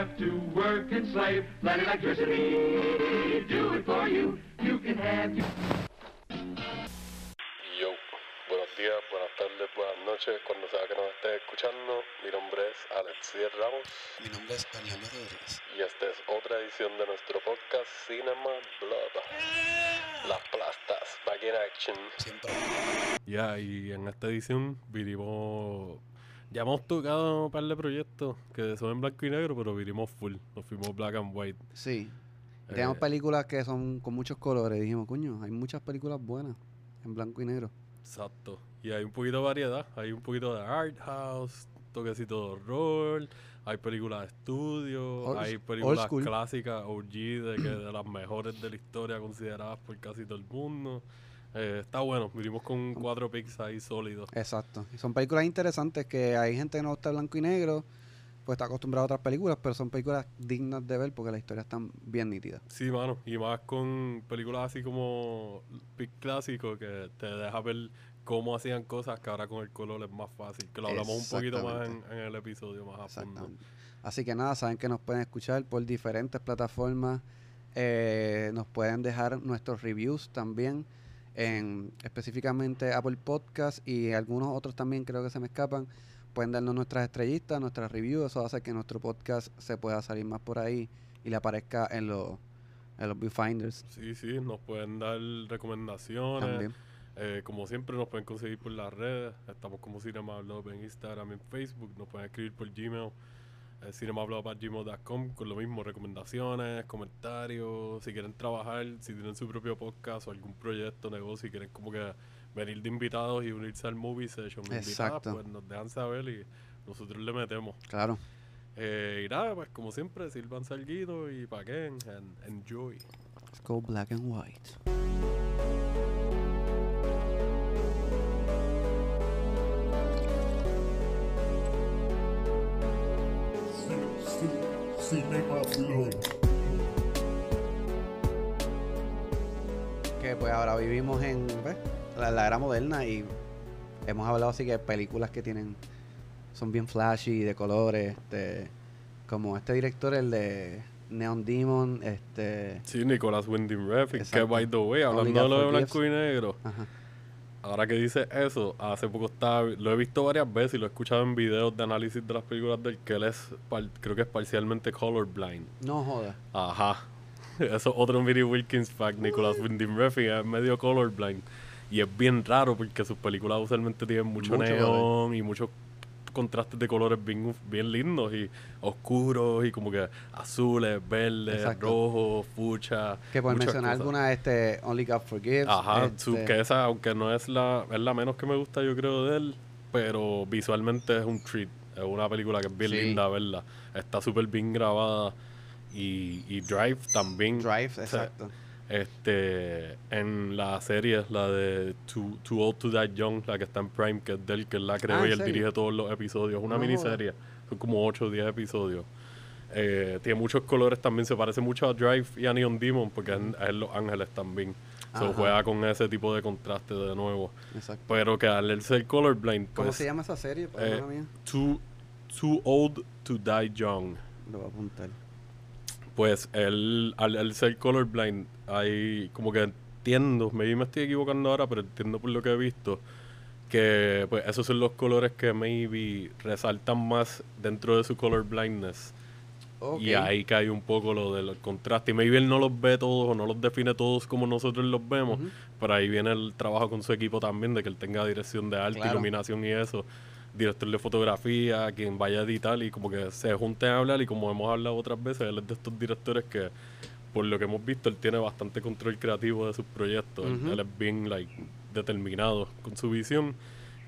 have to work and slave. Let electricity do it for you. You can have your... Yo, buenos días, buenas tardes, buenas noches, cuando sea que nos estés escuchando. Mi nombre es Alexier Ramos Mi nombre es Daniel Rodríguez. y esta es otra edición de nuestro podcast Cinema Blood. Las plastas, back in action. Siempre. Ya, y en esta edición vinimos. Ya hemos tocado un par de proyectos que son en blanco y negro, pero vinimos full. Nos fuimos black and white. Sí. Eh, tenemos películas que son con muchos colores. Dijimos, coño, hay muchas películas buenas en blanco y negro. Exacto. Y hay un poquito de variedad. Hay un poquito de art house, toquecito de horror. Hay películas de estudio. Old- hay películas clásicas OG de, que, de las mejores de la historia consideradas por casi todo el mundo. Eh, está bueno. Vinimos con cuatro picks ahí sólidos. Exacto. Y son películas interesantes que hay gente que no gusta blanco y negro, pues está acostumbrado a otras películas, pero son películas dignas de ver porque las historias están bien nítidas. Sí, mano. Y más con películas así como pick clásico que te deja ver cómo hacían cosas que ahora con el color es más fácil. Que lo hablamos un poquito más en, el episodio más a fondo. Así que nada, saben que nos pueden escuchar por diferentes plataformas. Eh, nos pueden dejar nuestros reviews también en específicamente Apple Podcast y algunos otros también creo que se me escapan. Pueden darnos nuestras estrellitas, nuestras reviews. Eso hace que nuestro podcast se pueda salir más por ahí y le aparezca en los, en los viewfinders Sí, sí, nos pueden dar recomendaciones. también. Eh, como siempre, nos pueden conseguir por las redes. Estamos como Cinema Blog en Instagram en Facebook. Nos pueden escribir por Gmail, eh, cinemablog.gmail.com con lo mismo, recomendaciones, comentarios. Si quieren trabajar, si tienen su propio podcast o algún proyecto, negocio, y quieren como que venir de invitados y unirse al movie session, Exacto. pues nos dejan saber y nosotros le metemos. Claro. Eh, y nada, pues como siempre, sirvan salguito y paquen and enjoy. Let's go black and white. Cinema Blog. que pues ahora vivimos en pues, la, la era moderna y hemos hablado así que películas que tienen son bien flashy de colores este como este director el de Neon Demon este Sí, Nicolás Winding Refn, que by the way, hablando de blanco y negro, ajá ahora que dice eso, hace poco estaba, lo he visto varias veces y lo he escuchado en videos de análisis de las películas del que él es, par- creo que es parcialmente colorblind. no joda Ajá. Eso es otro Miri Wilkins fact, Nicolás Winding Refn es medio colorblind. Y es bien raro porque sus películas usualmente tienen mucho, Mucho neón y muchos contrastes de colores bien, bien lindos y oscuros y como que azules, verdes, Exacto. rojos, fuchsia. que por mencionar cosas. alguna este Only God Forgives Ajá, este, su- que esa, aunque no es la, es la menos que me gusta, yo creo, de él, pero visualmente es un treat. Es una película que es bien Sí. linda verla. Está súper bien grabada. Y, y Drive también. Drive O sea, exacto Este, en la serie, la de Too, Too Old to Die Young, la que está en Prime, que es de él, que él la creó Ah, ¿en y él serio? dirige todos los episodios. Una No miniserie, son como 8 o 10 episodios. Eh, tiene muchos colores también, se parece mucho a Drive y a Neon Demon, porque es, es Los Ángeles también. Se Ajá. juega con ese tipo de contraste de nuevo. exacto Pero que al ser colorblind, ¿cómo pues, se llama esa serie? eh, too, too Old to Die Young. lo voy a apuntar Pues él, al, al ser colorblind, hay como que entiendo, maybe me estoy equivocando ahora, pero entiendo por lo que he visto, que pues esos son los colores que maybe resaltan más dentro de su colorblindness. Ok. Y ahí cae un poco lo del contraste. Y maybe él no los ve todos o no los define todos como nosotros los vemos, pero ahí viene el trabajo con su equipo también, de que él tenga dirección de arte, Claro. iluminación y eso. Director de fotografía, quien vaya a editar y como que se junten a hablar y como hemos hablado otras veces, él es de estos directores que, por lo que hemos visto, él tiene bastante control creativo de sus proyectos. Él- es bien like, determinado con su visión.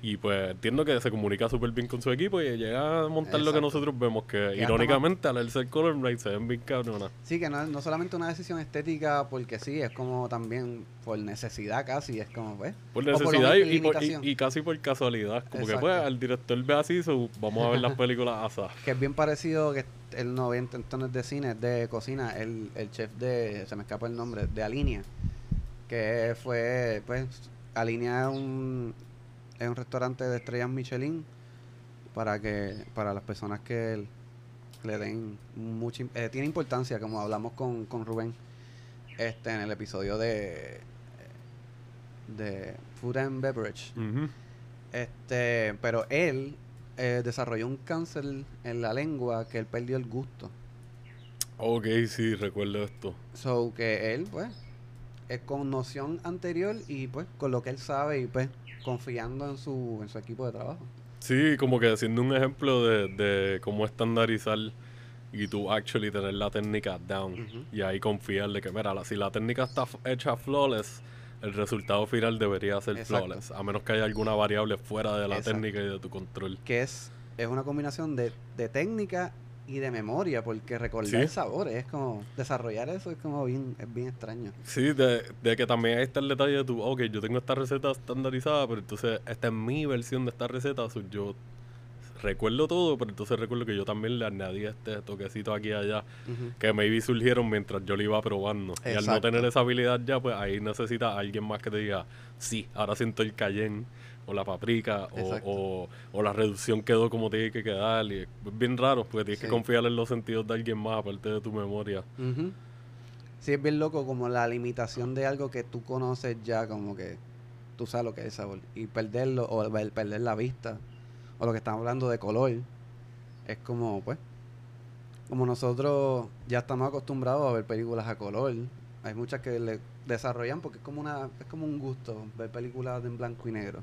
Y pues entiendo que se comunica súper bien con su equipo y llega a montar lo que nosotros vemos, que irónicamente al ser colorblind se ven bien cabronas. Sí, que no no solamente una decisión estética porque sí, es como también por necesidad casi, es como, pues. Por necesidad y, por- y- y casi por casualidad. Como que pues el director ve así, so, vamos a ver las películas así. Que es bien parecido que él no ve en tonos de cine, de cocina, el, el chef de, se me escapa el nombre, de Alinea, que fue, pues, Alinea es un, es un restaurante de estrellas Michelin para que, para las personas que le den mucha, eh, tiene importancia, como hablamos con, con Rubén este en el episodio de de Food and Beverage. Este, pero él eh, desarrolló un cáncer en la lengua que él perdió el gusto. Ok, sí, recuerdo esto. So que él, pues, es con noción anterior y pues con lo que él sabe y pues confiando en su, en su equipo de trabajo. Sí, como que siendo un ejemplo de, de cómo estandarizar y tú actually tener la técnica down y ahí confiar de que, mira, la- si la técnica está hecha flawless, el resultado final debería ser Exacto. flawless, a menos que haya alguna variable fuera de la Exacto. técnica y de tu control. Que es, es una combinación de, de técnica y de memoria, porque recordar Sí. sabores es como desarrollar eso es como bien, es bien extraño. Sí, de, de que también ahí está el detalle de tu, ok, yo tengo esta receta estandarizada, pero entonces esta es mi versión de esta receta, so yo recuerdo todo, pero entonces recuerdo que yo también le añadí este toquecito aquí y allá, Ujú. que maybe surgieron mientras yo lo iba probando. Y al no tener esa habilidad ya, pues ahí necesita alguien más que te diga, sí, ahora siento el cayenne, o la paprika, o, o, o la reducción quedó como tiene que quedar. Y es bien raro, porque tienes Sí. que confiar en los sentidos de alguien más, aparte de tu memoria. Ujú. Sí, es bien loco como la limitación de algo que tú conoces ya, como que tú sabes lo que es el sabor. Y perderlo, o el perder la vista, o lo que estamos hablando de color, es como, pues, como nosotros ya estamos acostumbrados a ver películas a color. Hay muchas que le desarrollan porque es como una es como un gusto ver películas en blanco y negro.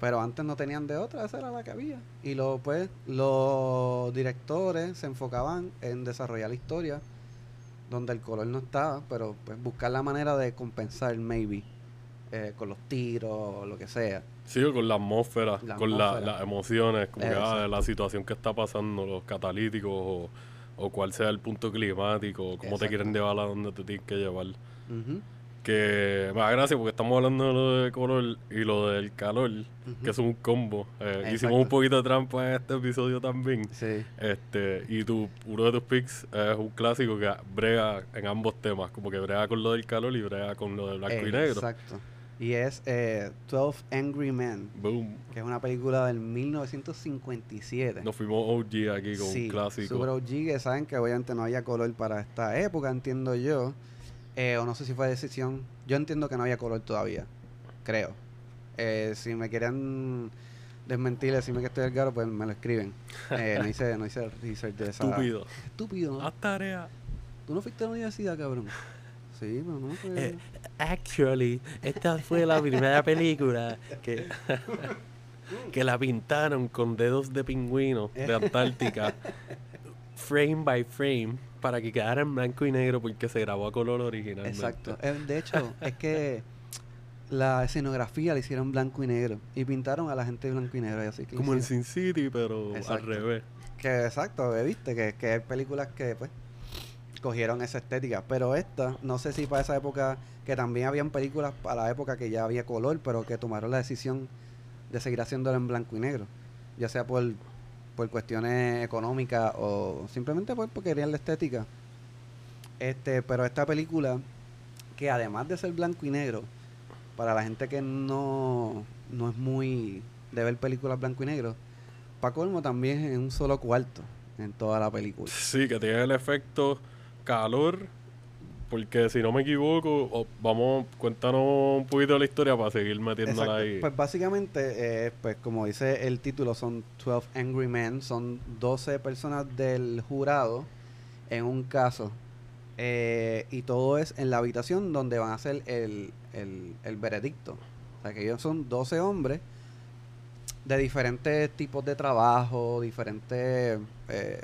Pero antes no tenían de otra, esa era la que había. Y lo, pues, los directores se enfocaban en desarrollar la historia donde el color no estaba, pero pues buscar la manera de compensar, maybe, eh, con los tiros o lo que sea. Sí, o con la atmósfera, La con la- las emociones, como que, ah, la situación que está pasando, los catalíticos, o, o cuál sea el punto climático, o cómo te quieren llevar a donde te tienen que llevar. Que me da gracia porque estamos hablando de lo de color y lo del calor, que es un combo. Eh, hicimos un poquito de trampa en este episodio también. Sí, Este, y tu, uno de tus picks es un clásico que brega en ambos temas, como que brega con lo del calor y brega con lo del blanco y negro. exacto. Y es eh, 12 Angry Men, Boom. que es una película del 1957. Nos fuimos OG aquí con Sí, un clásico. Super OG, que saben que obviamente no había color para esta época, entiendo yo. Eh, o no sé si fue decisión. Yo entiendo que no había color todavía. Creo. Eh, si me quieren desmentir, decirme que estoy al garo, pues me lo escriben. Eh, no hice, no hice research de esa. Estúpido. Estúpido, ¿no? Tarea. Tú no fuiste a la universidad, cabrón. Sí, pero no. pues- Eh, actually, esta fue la primera película que, que la pintaron con dedos de pingüino de Antártica, frame by frame, para que quedara en blanco y negro porque se grabó a color originalmente. Exacto. Eh, de hecho, es que la escenografía la hicieron blanco y negro. Y pintaron a la gente de blanco y negro. y así que Como en Sin City, pero al revés. Que exacto, eh, viste, que, que hay películas que pues cogieron esa estética. Pero esta, no sé si para esa época, que también habían películas para la época que ya había color, pero que tomaron la decisión de seguir haciéndolo en blanco y negro. Ya sea por, por cuestiones económicas o simplemente pues, porque querían la estética. Este, pero esta película, que además de ser blanco y negro, para la gente que no, no es muy de ver películas blanco y negro, para colmo también en un solo cuarto en toda la película. Sí, que tiene el efecto calor. Porque si no me equivoco, vamos, cuéntanos un poquito de la historia para seguir metiéndola ahí. Pues básicamente, eh, pues como dice el título, son 12 Angry Men, son 12 personas del jurado en un caso. eh, y todo es en la habitación donde van a hacer el, el, el veredicto. O sea que ellos son 12 hombres de diferentes tipos de trabajo, diferentes... eh,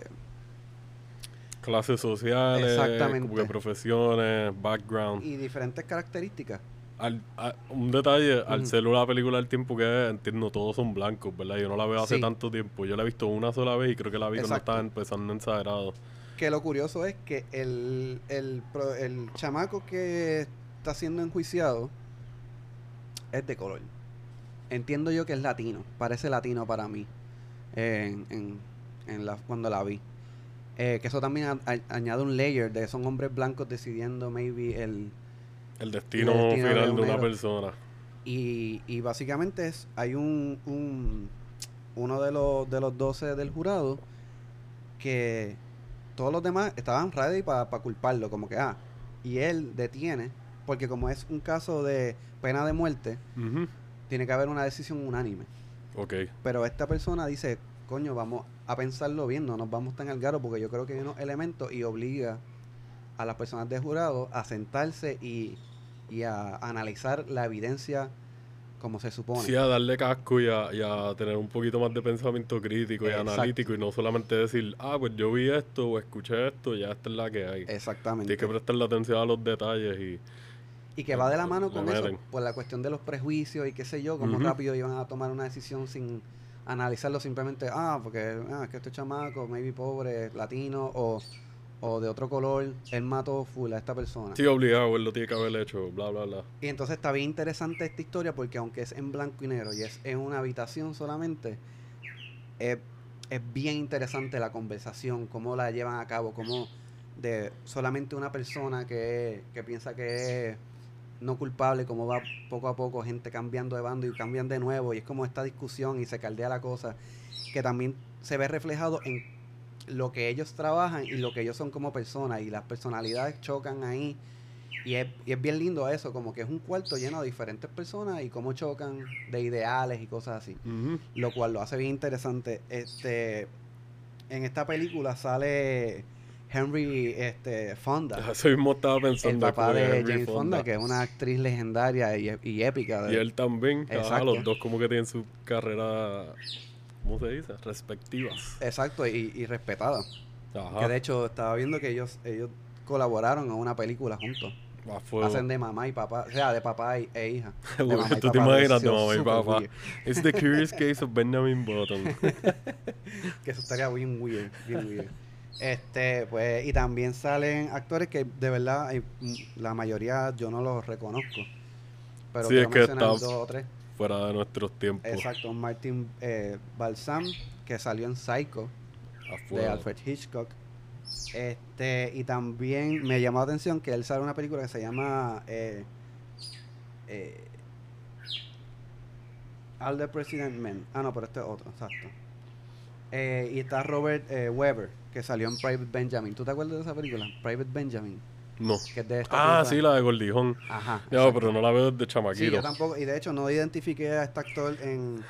Clases sociales, Exactamente. profesiones, background. y diferentes características. Al- a- un detalle, al Ujú. ser una película del tiempo que es, entiendo, todos son blancos, ¿verdad? Yo no la veo hace Sí. tanto tiempo. Yo la he visto una sola vez y creo que la vi cuando Exacto. estaba empezando en Sagrado. Que lo curioso es que el, el, el chamaco que está siendo enjuiciado es de color. Entiendo yo que es latino, parece latino para mí en, en, en la, cuando la vi. Eh, que eso también a- a- añade un layer de son hombres blancos decidiendo maybe el... El destino, El destino de final de un una negro. persona. Y, y básicamente es, hay un, un uno de los, de los 12 del jurado que todos los demás estaban ready para culparlo, como que, ah, y él detiene, porque como es un caso de pena de muerte, tiene que haber una decisión unánime. Ok. Pero esta persona dice, coño, vamos a pensarlo bien, no nos vamos tan al garo porque yo creo que hay unos elementos y obliga a las personas de jurado a sentarse y, y a analizar la evidencia como se supone. Sí, a darle casco y a, y a tener un poquito más de pensamiento crítico y Exacto. analítico y no solamente decir, ah, pues yo vi esto o escuché esto, ya esta es la que hay. Exactamente. Tienes que prestarle atención a los detalles y... Y que va de la mano con eso, por la cuestión de los prejuicios y qué sé yo, cómo rápido iban a tomar una decisión sin analizarlo simplemente, ah, porque ah, es que este chamaco, maybe pobre, latino o, o de otro color, él mató full a esta persona. Sí, obligado, él lo tiene que haber hecho, bla, bla, bla. Y entonces está bien interesante esta historia porque aunque es en blanco y negro y es en una habitación solamente, es, es bien interesante la conversación, cómo la llevan a cabo, cómo de solamente una persona que, que piensa que es no culpable, cómo va poco a poco gente cambiando de bando y cambian de nuevo y es como esta discusión y se caldea la cosa, que también se ve reflejado en lo que ellos trabajan y lo que ellos son como personas y las personalidades chocan ahí y es, y es bien lindo eso, como que es un cuarto lleno de diferentes personas y cómo chocan de ideales y cosas así. Lo cual lo hace bien interesante. Este, en esta película sale Henry este, Fonda, Eso mismo estaba el pensando. papá como que de Henry Jane Fonda, que es una actriz legendaria y, y épica. Y de- él también. Ajá, los dos como que tienen su carrera, ¿cómo se dice? Respectivas. Exacto, y, y respetada. Ajá. Que de hecho estaba viendo que ellos, ellos colaboraron en una película juntos. A fuego. Hacen de mamá y papá, o sea, de papá y- e hija. De mamá y Tú te papá, imaginas de mamá y papá. weird. It's the curious case of Benjamin Button. Que eso estaría bien weird, bien weird. Este, pues, y también salen actores que de verdad hay, mm, la mayoría yo no los reconozco. Pero Sí, es que mencionar está- dos o tres. Fuera de nuestros tiempos. Exacto, Martin eh, Balsam, que salió en Psycho, de. Alfred Hitchcock. Este, y también me llamó la atención que él sale una película que se llama eh, eh, All the President Men. Ah, no, pero este es otro, exacto. Eh, y está Robert eh, Weber, que salió en Private Benjamin. ¿Tú te acuerdas de esa película? Private Benjamin, No. que es de esta Ah, sí, la de Gordijón. Ajá. Exacto. pero no la veo desde Sí, chamaquito. yo tampoco. Y de hecho no identifiqué a este actor en,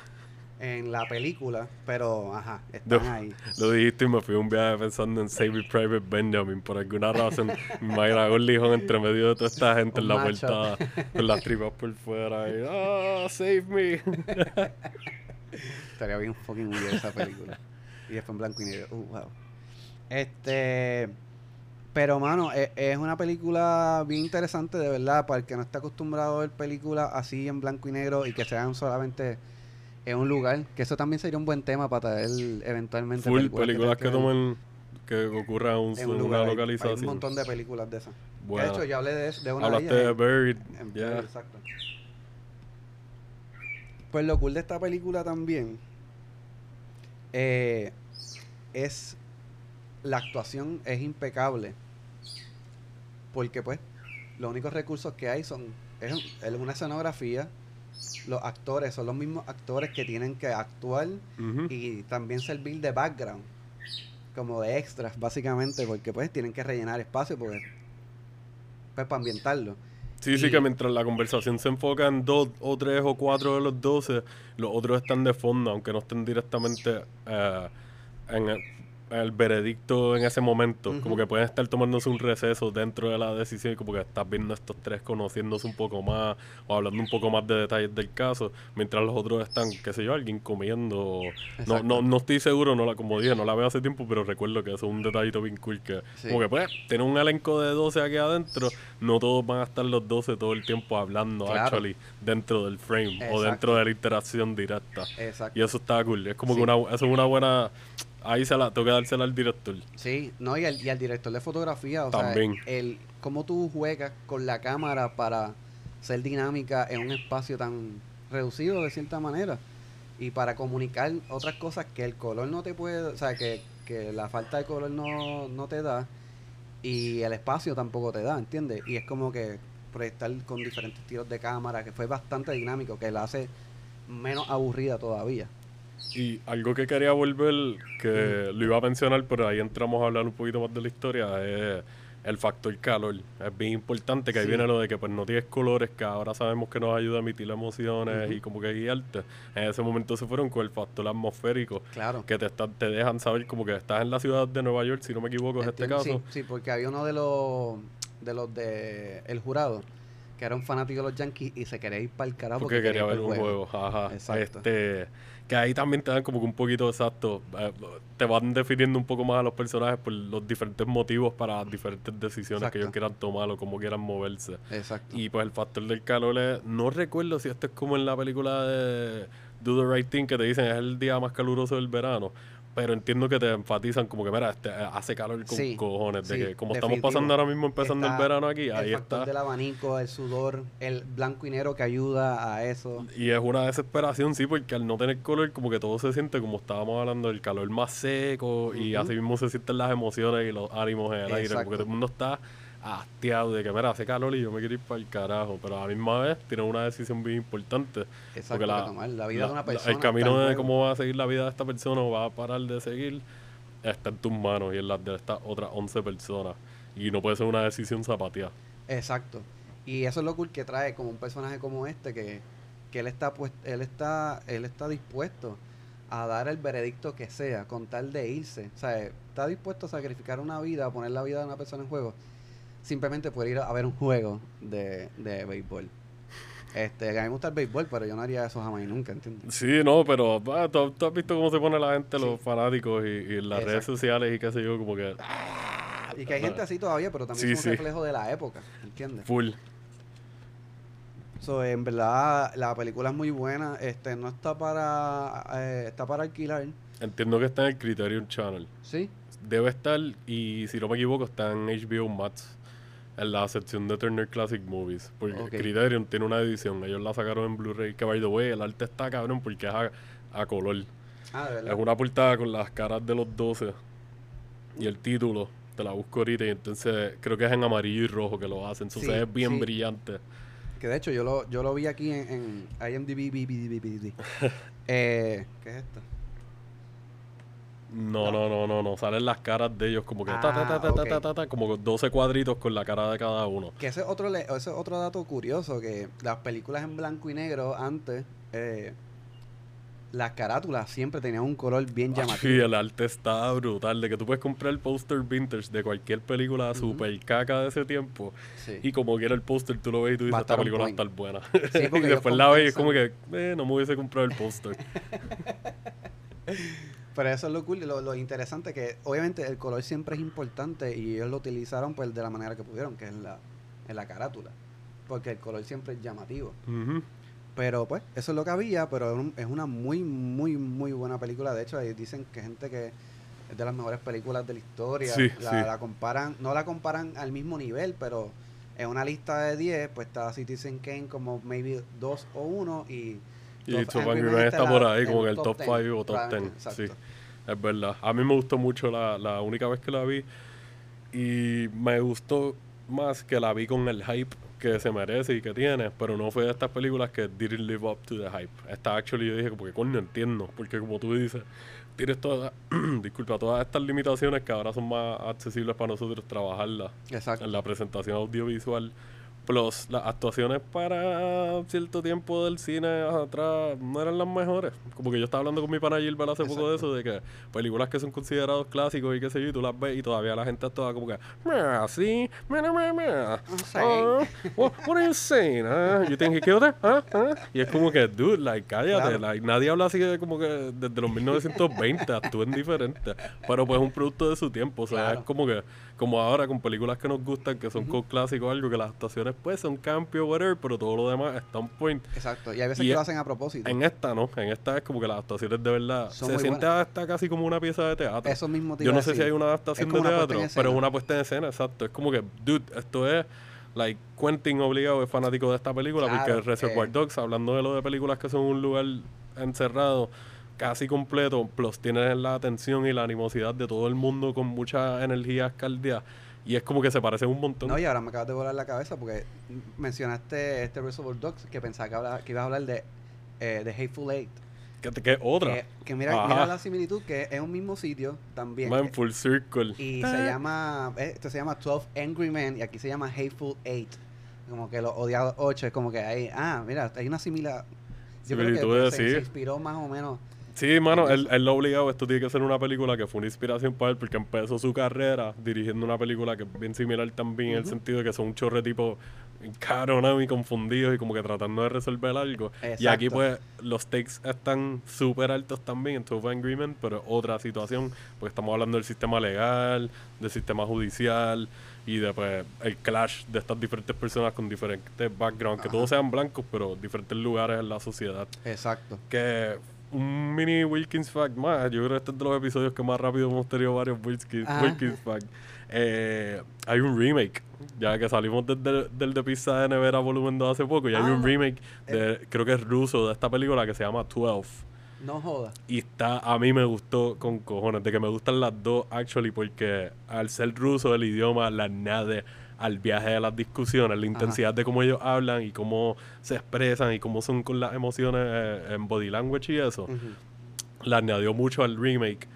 en la película, pero ajá, están No. ahí. Lo dijiste y me fui un viaje pensando en Saving Private Benjamin. Por alguna razón, me imagino a Gordijón entre medio de toda esta gente en la macho. puerta con las tripas por fuera. Y, ¡Ah, save me! Estaría bien fucking weird esa película. y después en blanco y negro. Uh, wow. Este. Pero, mano, e- es, una película bien interesante, de verdad, para el que no está acostumbrado a ver películas así en blanco y negro y que sean solamente en un lugar. Que eso también sería un buen tema para traer eventualmente Full películas que tengas ver tomen, que ocurra un, en un una lugar. Hay- Hay, localización. un montón de películas de esas. Buena. De hecho, ya hablé de, de una Hablaste de de ellas. en- Buried. en- ya. Exacto. Pues lo cool de esta película también eh, es la actuación es impecable. Porque pues los únicos recursos que hay son es, es una escenografía. Los actores son los mismos actores que tienen que actuar y también servir de background, como de extras, básicamente, porque pues tienen que rellenar espacio porque pues para ambientarlo. Sí, sí, Y- que mientras la conversación se enfoca en dos o tres o cuatro de los doce, los otros están de fondo, aunque no estén directamente eh, en, el veredicto en ese momento. Como que pueden estar tomándose un receso dentro de la decisión y como que estás viendo a estos tres conociéndose un poco más o hablando un poco más de detalles del caso, mientras los otros están, qué sé yo, alguien comiendo. No, no, no estoy seguro, no la, como dije, no la veo hace tiempo, pero recuerdo que eso es un detallito bien cool que Sí. como que pues, tener un elenco de 12 aquí adentro, no todos van a estar los 12 todo el tiempo hablando Claro. actually dentro del frame o dentro de la interacción directa. Exacto. Y eso está cool, es como Sí. que una, eso es una buena ahí se la tengo que dársela al director. Sí, no, y al, y al director de fotografía, o También. sea, el cómo tú juegas con la cámara para ser dinámica en un espacio tan reducido de cierta manera y para comunicar otras cosas que el color no te puede, o sea, que, que la falta de color no, no te da y el espacio tampoco te da, ¿entiendes? Y es como que proyectar con diferentes tiros de cámara, que fue bastante dinámico, que la hace menos aburrida todavía. Y algo que quería volver, que lo iba a mencionar, pero ahí entramos a hablar un poquito más de la historia, es el factor calor. Es bien importante que ahí Sí. viene lo de que pues no tienes colores, que ahora sabemos que nos ayuda a emitir emociones y como que guiarte. En ese momento se fueron con el factor atmosférico, Claro. que te, te dejan saber como que estás en la ciudad de Nueva York, si no me equivoco, en este Entiendo, caso. Sí, sí, porque había uno de los de los de el jurado que era un fanático de los Yankees y se quería ir para el carajo Porque quería ver un juego. Ajá. Exacto. Este, que ahí también te dan como que un poquito exacto. eh, te van definiendo un poco más a los personajes por los diferentes motivos para las diferentes decisiones que ellos quieran tomar o cómo quieran moverse. Exacto. Y pues el factor del calor es, no recuerdo si esto es como en la película de Do the Right Thing que te dicen es el día más caluroso del verano. Pero entiendo que te enfatizan como que, mira, este, eh, hace calor con Sí, cojones. De sí, que como definitivo. estamos pasando ahora mismo empezando Está el verano aquí, el ahí factor está. del abanico, el sudor, el blanco y negro que ayuda a eso. Y es una desesperación, sí, porque al no tener color, como que todo se siente, como estábamos hablando, el calor más seco y así mismo se sienten las emociones y los ánimos en el aire, Exacto. porque todo el mundo está hastiado de que, mira, hace calor y yo me quiero ir para el carajo, pero a la misma vez tienen una decisión bien importante. Exacto, porque que tomar. La vida de una la- persona El camino de cómo va a seguir la vida de esta persona o va a parar de seguir está en tus manos y en las de estas otras 11 personas. Y no puede ser una decisión zapateada. Exacto. Y eso es lo cool que trae como un personaje como este que, que él está pues él está él está dispuesto a dar el veredicto que sea con tal de irse, o sea, está dispuesto a sacrificar una vida, a poner la vida de una persona en juego simplemente por ir a ver un juego de, de béisbol. Este, a mí me gusta el béisbol, pero yo no haría eso jamás y nunca, ¿entiendes? Sí, no, pero ah, ¿tú, tú has visto cómo se pone la gente, los fanáticos y, y las redes sociales y qué sé yo, como que Y que hay gente así todavía, pero también Sí, es un sí. reflejo de la época, ¿entiendes? full. So, en verdad, la película es muy buena. Este, no está para, eh, está para alquilar. Entiendo que está en el Criterion Channel. Sí. Debe estar, y si no me equivoco, está en HBO Max, en la sección de Turner Classic Movies. Porque. Criterion tiene una edición, ellos la sacaron en Blu-ray, que by the way, el arte está cabrón porque es a, a color. Ah, de Es una portada con las caras de los 12 y el título. Te la busco ahorita y entonces creo que es en amarillo y rojo que lo hacen. Sí, se ve bien sí. brillante. Que de hecho yo lo, yo lo vi aquí en, en IMDb. eh, ¿Qué es esto? No, no, no, no, no. Salen las caras de ellos como que ta, ta, ta, Ah, ta, ta, ok. ta, ta, ta, como con 12 cuadritos con la cara de cada uno. Que ese es otro, ese es otro dato curioso, que las películas en blanco y negro antes, eh, las carátulas siempre tenían un color bien Sí, llamativo. el arte está brutal. De que tú puedes comprar el póster vintage de cualquier película super caca de ese tiempo. Sí. Y como quiera el póster, tú lo ves y tú dices, esta película estar buena. Sí, y después la ves y es como que, eh, no me hubiese comprado el póster. Pero eso es lo cool, lo, lo interesante que obviamente el color siempre es importante y ellos lo utilizaron pues de la manera que pudieron, que es en la, en la carátula. Porque el color siempre es llamativo. Pero pues, eso es lo que había, pero es, un- es una muy, muy, muy buena película. De hecho, ahí dicen que gente que es de las mejores películas de la historia. Sí, la, sí. la comparan, no la comparan al mismo nivel, pero en una lista de 10, pues está Citizen Kane como maybe 2 o 1 y... Y Top- Angry Man está por ahí, como en el top top 10, 5 o top 10. probablemente, Sí. Es verdad. A mí me gustó mucho la, la única vez que la vi. Y me gustó más que la vi con el hype que se merece y que tiene. Pero no fue de estas películas que didn't live up to the hype. Esta actually yo dije, como que coño entiendo. Porque como tú dices, tienes todas, disculpa, todas estas limitaciones que ahora son más accesibles para nosotros trabajarlas Exacto. en la presentación audiovisual. Plus, las actuaciones para cierto tiempo del cine atrás no eran las mejores. Como que yo estaba hablando con mi pana Gilbert hace poco de eso, de que películas que son considerados clásicos y qué sé yo, y tú las ves y todavía la gente está como que, mira, sí, mira, mira, mira. What, are you saying? Ah, you think he killed her? Ah, ah. Y es como que, dude, like, cállate. Claro. like, nadie habla así de como que desde los 1920 actúen diferente. Pero pues es un producto de su tiempo. O sea, Claro. es como que, como ahora con películas que nos gustan, que son con clásicos o algo, que las actuaciones pues son cambio, whatever, pero todo lo demás está on point. Exacto. Y hay veces Y que lo hacen a propósito. En esta no, en esta es como que las actuaciones de verdad Son se siente buenas. hasta casi como una pieza de teatro. Eso mismo te Yo no sé si hay una adaptación de una teatro, pero es una puesta en escena, exacto. Es como que, dude, esto es, like, Quentin obligado es fanático de esta película, Claro, porque Reservoir eh. Dogs, hablando de lo de películas que son un lugar encerrado, casi completo, plus tienes la atención y la animosidad de todo el mundo con mucha energía escaldía, y es como que se parecen un montón. No, y ahora me acabas de volar la cabeza porque mencionaste este Reservoir Dogs que pensaba que, habla- que ibas a hablar de, eh, de Hateful Eight. Que, que otra. Que, que mira, mira la similitud, que es un mismo sitio también. Man, Eh, full circle. Y se llama, eh, esto se llama 12 Angry Men y aquí se llama Hateful Eight. Como que los odiados 8 es como que hay, ah, mira, hay una similar. Yo creo que se, sí. se inspiró más o menos. Sí, mano, él, él lo ha obligado. Esto tiene que ser una película que fue una inspiración para él porque empezó su carrera dirigiendo una película que es bien similar también en el sentido de que son un chorre tipo cabronados y confundidos y como que tratando de resolver algo. Y aquí pues los stakes están súper altos también en Tough Agreement, pero otra situación porque estamos hablando del sistema legal, del sistema judicial y de pues, el clash de estas diferentes personas con diferentes backgrounds, que todos sean blancos pero diferentes lugares en la sociedad Exacto. que un mini Wilkins fact más. Yo creo que este es de los episodios que más rápido hemos tenido varios Wilkins, Ajá. Wilkins fact. Eh, hay un remake, ya que salimos desde, del de Pizza de Nevera volumen 2 hace poco, y hay Ah, un remake, de, creo que es ruso, de esta película que se llama 12. No joda. Y está, a mí me gustó con cojones, de que me gustan las dos, actually, porque al ser ruso el idioma le añade al viaje de las discusiones, la intensidad de cómo ellos hablan y cómo se expresan y cómo son con las emociones eh, en body language y eso, Ujú. le añadió mucho al remake.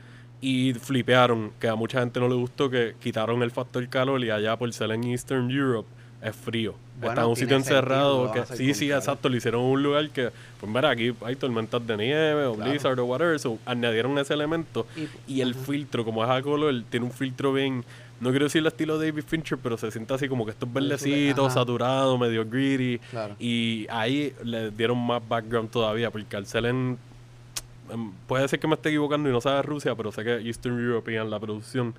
Y flipearon, que a mucha gente no le gustó, que quitaron el factor calor y allá por ser en Eastern Europe es frío. Bueno, Está en un sitio encerrado. Que, sí, sí, exacto. Le hicieron un lugar que, pues mira, aquí hay tormentas de nieve o Claro. blizzard o whatever. So, añadieron ese elemento. Y- Y el ajá. filtro, como es a color, tiene un filtro bien. No quiero decir el estilo David Fincher, pero se siente así como que esto es Muy verdecito, ajá. saturado, medio. Claro. Y ahí le dieron más background todavía, porque al ser en. em, Puede ser que me esté equivocando y no sea de Rusia, pero sé que Eastern European la producción.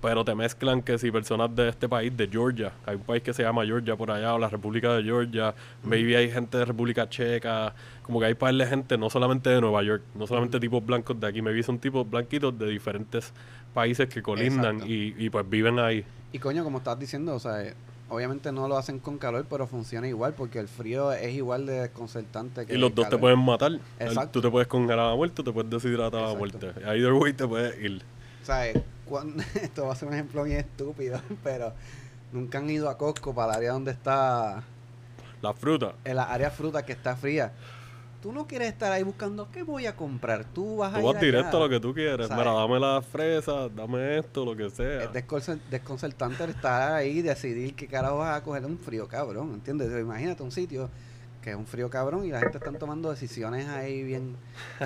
Pero te mezclan que si personas de este país, de Georgia, hay un país que se llama Georgia por allá, o la República de Georgia, maybe hay gente de República Checa, como que hay par de gente, no solamente de Nueva York, no solamente tipos blancos de aquí, maybe son tipos blanquitos de diferentes países que colindan y, y pues viven ahí. Y coño, como estás diciendo, o sea, eh, obviamente no lo hacen con calor, pero funciona igual porque el frío es igual de desconcertante que Y los el dos te pueden matar. El- Exacto. Tú te puedes congelar a muerte, te puedes deshidratar a muerte. Either way te puedes ir. O sea, eh, cuan- esto va a ser un ejemplo bien estúpido, pero nunca han ido a Costco para el área donde está, La fruta. en la área fruta que está fría. Tú no quieres estar ahí buscando qué voy a comprar. Tú vas a Tú ir vas directo allá. a lo que tú quieres. ¿Sabes? Mira, dame las fresas, dame esto, lo que sea. Es desconcer- desconcertante estar ahí y decidir qué carajo vas a coger un frío cabrón, ¿entiendes? Imagínate un sitio que es un frío cabrón y la gente está tomando decisiones ahí bien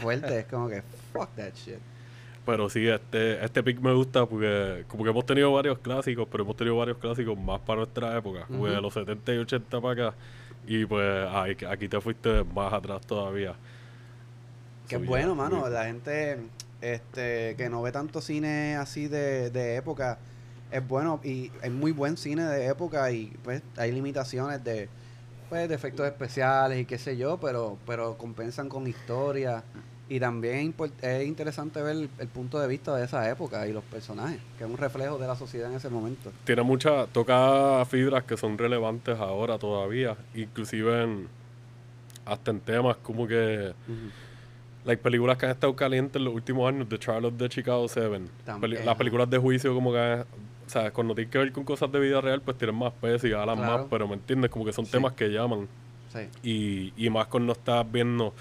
fuertes. es como que, fuck that shit. Pero sí, este, este pick me gusta porque como que hemos tenido varios clásicos, pero hemos tenido varios clásicos más para nuestra época, como que de los 70 y 80 para acá. Y pues ay, aquí te fuiste más atrás todavía. Que So, bueno, yeah, mano. we- La gente este, que no ve tanto cine así de, de época es bueno y es muy buen cine de época y pues hay limitaciones de pues de efectos especiales y qué sé yo, pero pero compensan con historia y también es interesante ver el, el punto de vista de esa época y los personajes, que es un reflejo de la sociedad en ese momento. tiene mucha, toca fibras que son relevantes ahora todavía, inclusive en, hasta en temas como que like, películas que han estado calientes en los últimos años, The of the Chicago Seven, Peli- las películas de juicio como que, o sea, cuando tienen que ver con cosas de vida real, pues tienen más peso y hablan Claro. más, pero me entiendes, como que son Sí. temas que llaman Sí. y, y más cuando estás viendo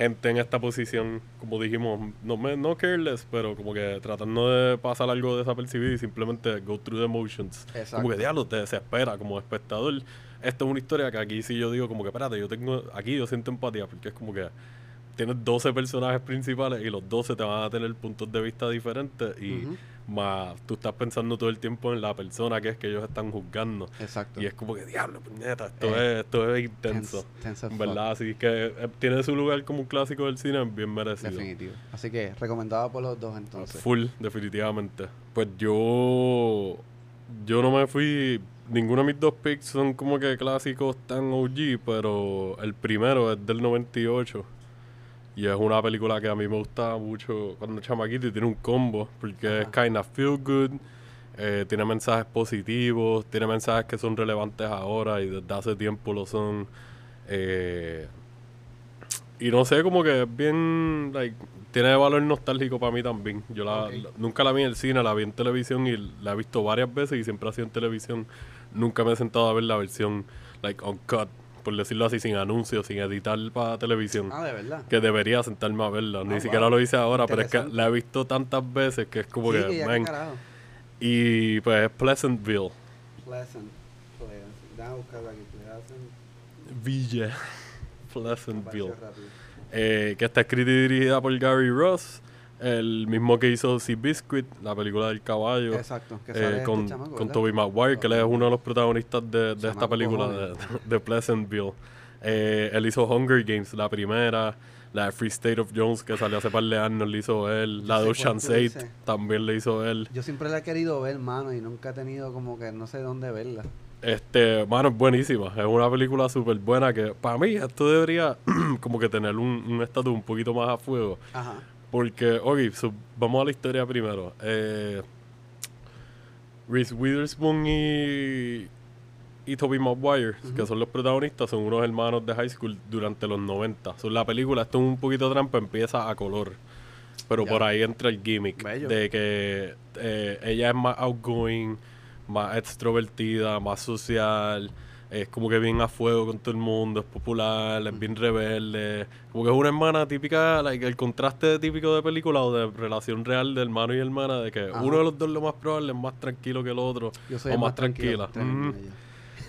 gente en esta posición, como dijimos, no, me- no careless, pero como que tratando de pasar algo desapercibido y simplemente go through the motions. Exacto. Como que diablo, te desespera como espectador. Esto es una historia que aquí sí yo digo como que, espérate, yo tengo, aquí yo siento empatía, porque es como que tienes 12 personajes principales y los 12 te van a tener puntos de vista diferentes y Ujú. Más tú estás pensando todo el tiempo en la persona que es que ellos están juzgando. Exacto. Y es como que, diablo, puñeta, esto, Eh, es, esto es intenso. Tense- verdad, así que eh, tiene su lugar como un clásico del cine bien merecido. Definitivo. Así que recomendado por los dos entonces. Full, definitivamente. Pues yo. Yo no me fui. Ninguno de mis dos picks son como que clásicos tan OG, pero el primero es del 98. Y es una película que a mí me gustaba mucho cuando chamaquito y tiene un combo, porque es Ajá. kinda feel good, eh, tiene mensajes positivos, tiene mensajes que son relevantes ahora y desde hace tiempo lo son. Eh, y no sé, como que es bien, like, tiene valor nostálgico para mí también. Yo la- nunca la vi en el cine, la vi en televisión y la he visto varias veces y siempre ha sido en televisión. Nunca me he sentado a ver la versión, like, uncut, por decirlo así, sin anuncios, sin editar para televisión. Ah, de verdad. Que debería sentarme a verla. Ni Ah, siquiera lo hice ahora, pero es que la he visto tantas veces que es como Sí, que, ya, man. Y pues es Pleasantville. Pleasant. Villa. Pleasantville. Eh, que está escrita y dirigida por Gary Ross, el mismo que hizo Sea Biscuit, la película del caballo, Exacto. Que eh, sale este con, chamaco, con. Tobey Maguire, que él es uno de los protagonistas de, de esta película de, Pleasantville. Eh, él hizo Hunger Games, la primera, la de Free State of Jones, que salió hace par de años, la hizo él, la de Ocean's tú 8 dices. también la hizo él. Yo siempre la he querido ver, mano, y nunca he tenido como que no sé dónde verla. Este, mano, es buenísima. Es una película súper buena que, para mí, esto debería como que tener un un estatus un poquito más a fuego. Ajá. Porque, ok, so, vamos a la historia primero. Eh, Reese Witherspoon y, y Tobey Maguire, que son los protagonistas, son unos hermanos de high school durante los 90. So, la película, esto es un poquito trampa, empieza a color. Pero Ya. por ahí entra el gimmick Bello. de que eh, ella es más outgoing, más extrovertida, más social, es como que bien a fuego con todo el mundo, es popular, es bien rebelde. Como que es una hermana típica, like, el contraste típico de película o de relación real de hermano y hermana, de que Ajá. uno de los dos lo más probable es más tranquilo que el otro, Yo soy o más tranquila.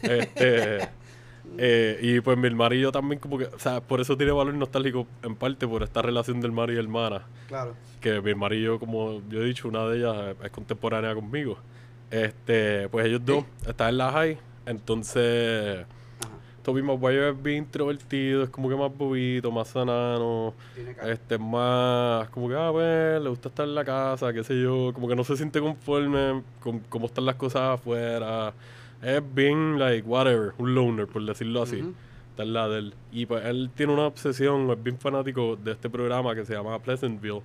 Este, eh, y pues mi hermano y yo también como que, o sea, por eso tiene valor nostálgico en parte por esta relación de hermano y hermana. Claro. Que mi hermano y yo, como yo he dicho, una de ellas es- es contemporánea conmigo. Este, pues ellos dos están en la high, entonces Ajá. Toby Maguire es bien introvertido, es como que más bobito, más sanano, este, más como que, ah, pues, le gusta estar en la casa, qué sé yo, como que no se siente conforme con cómo están las cosas afuera. Es bien, like, whatever, un loner, por decirlo así. Ujú. Está al lado de él. Y pues él tiene una obsesión, es bien fanático de este programa que se llama Pleasantville,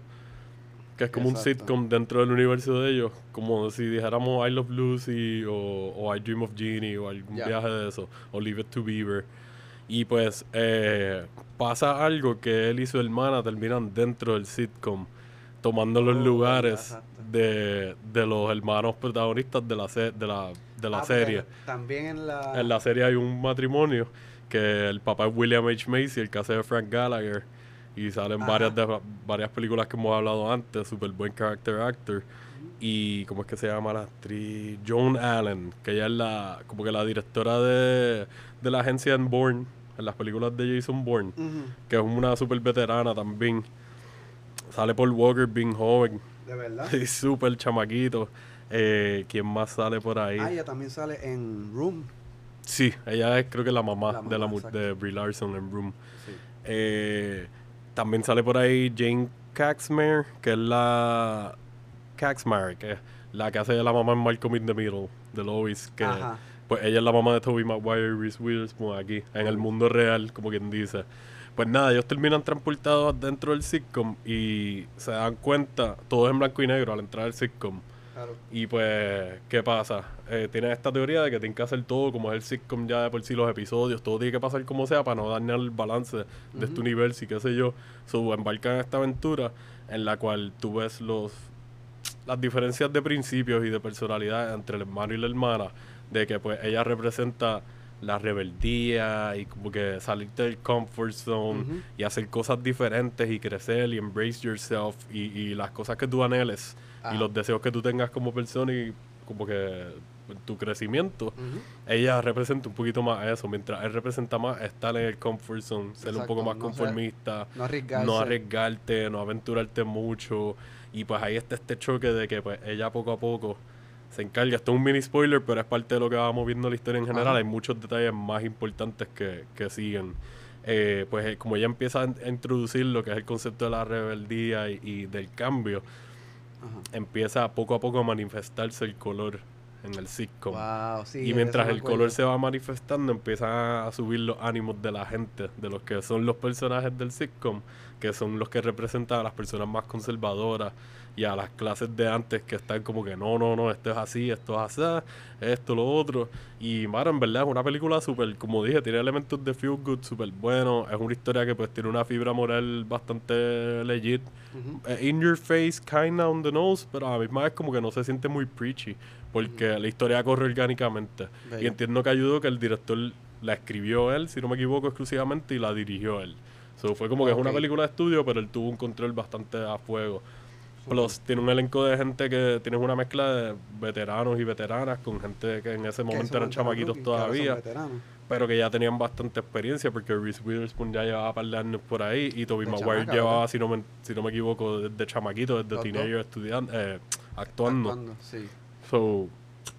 que es como un sitcom dentro del universo de ellos, como si dijéramos I Love Lucy o, o I Dream of Jeannie o algún viaje de eso, o Leave It to Beaver. Y pues eh, pasa algo que él y su hermana terminan dentro del sitcom, tomando los Oh, lugares de, de los hermanos protagonistas de la, se- de la, de la Ah, porque serie. También en la. En la serie hay un matrimonio que el papá es William H. Macy, el que hace de Frank Gallagher. Y salen Ajá. varias, de, varias películas que hemos hablado antes, súper buen character actor. Y, ¿cómo es que se llama la actriz? Joan Allen, que ella es la, como que la directora de, de la agencia en Bourne, en las películas de Jason Bourne, que es una súper veterana también. Sale Paul Walker bien joven, De verdad. y súper chamaquito. Eh, ¿Quién más sale por ahí? Ah, ella también sale en Room. Sí, ella es creo que la mamá, La de la exacto. de Brie Larson en Room. Sí. Eh, también sale por ahí Jane Caxmere, que es la Caxmere, que es la que hace de la mamá en Malcolm in the Middle, de Lois, que Ajá. pues ella es la mamá de Toby Maguire y Reese Witherspoon aquí, en el mundo real, como quien dice. Pues nada, ellos terminan transportados dentro del sitcom y se dan cuenta, todo es en blanco y negro al entrar al sitcom. Claro. Y pues, ¿qué pasa? Eh, tienen esta teoría de que tienen que hacer todo como es el sitcom ya de por sí los episodios, todo tiene que pasar como sea para no dañar el balance de este universo y qué sé yo. So, embarcan en esta aventura en la cual tú ves los las diferencias de principios y de personalidad entre el hermano y la hermana, de que pues ella representa la rebeldía y como que salirte del comfort zone y hacer cosas diferentes y crecer y embrace yourself y, y las cosas que tú anheles y los deseos que tú tengas como persona y como que tu crecimiento. Ella representa un poquito más eso, mientras él representa más estar en el comfort zone, ser un poco más conformista, No arriesgarse. no arriesgarte, no aventurarte mucho. Y pues ahí está este choque de que pues ella poco a poco se encarga. Esto es un mini spoiler, pero es parte de lo que vamos viendo en la historia en general. Ajá. Hay muchos detalles más importantes que, que siguen. Eh, pues eh, como ella empieza a, in- a introducir lo que es el concepto de la rebeldía y, y del cambio, Ajá. empieza poco a poco a manifestarse el color en el sitcom. Wow, sí. de y mientras el color se va manifestando, empiezan a subir los ánimos de la gente, de los que son los personajes del sitcom, que son los que representan a las personas más conservadoras y a las clases de antes que están como que no, no, no, esto es así, esto es así, esto, lo otro. Y Mara, en verdad es una película súper, como dije, tiene elementos de feel good súper buenos. Es una historia que pues tiene una fibra moral bastante legit. Eh, in your face, kinda on the nose, pero a la misma vez como que no se siente muy preachy, porque la historia corre orgánicamente. Y entiendo que ayudó que el director la escribió él, si no me equivoco, exclusivamente y la dirigió él. So, fue como que es una película de estudio, pero él tuvo un control bastante a fuego. Plus, tiene un elenco de gente que tiene una mezcla de veteranos y veteranas con gente que en ese momento eran chamaquitos todavía, pero que ya tenían bastante experiencia porque Reese Witherspoon ya llevaba un par de años por ahí y Tobey De Maguire chamaca, llevaba, si no, me, si no me equivoco, desde chamaquito, desde teenager estudiando, eh, actuando. Actuando, sí. So,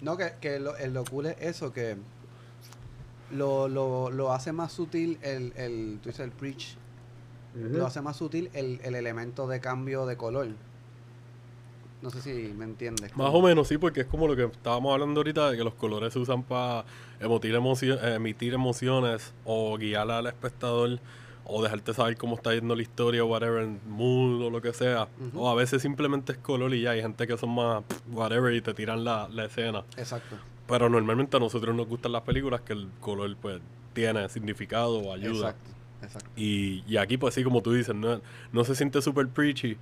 No, que, que lo, el- lo cool es eso, que lo, lo, lo hace más sutil el, el, tú dices el preach, lo hace más sutil el, el elemento de cambio de color. No sé si me entiendes. Más o menos, sí, porque es como lo que estábamos hablando ahorita, de que los colores se usan para emitir, emocio- emitir emociones o guiar al espectador o dejarte saber cómo está yendo la historia o whatever, en mood o lo que sea. O a veces simplemente es color y ya, hay gente que son más whatever y te tiran la, la escena. Exacto. Pero normalmente a nosotros nos gustan las películas que el color pues tiene significado o ayuda. Exacto. Exacto. Y, y aquí, pues sí, como tú dices, no, no se siente super preachy,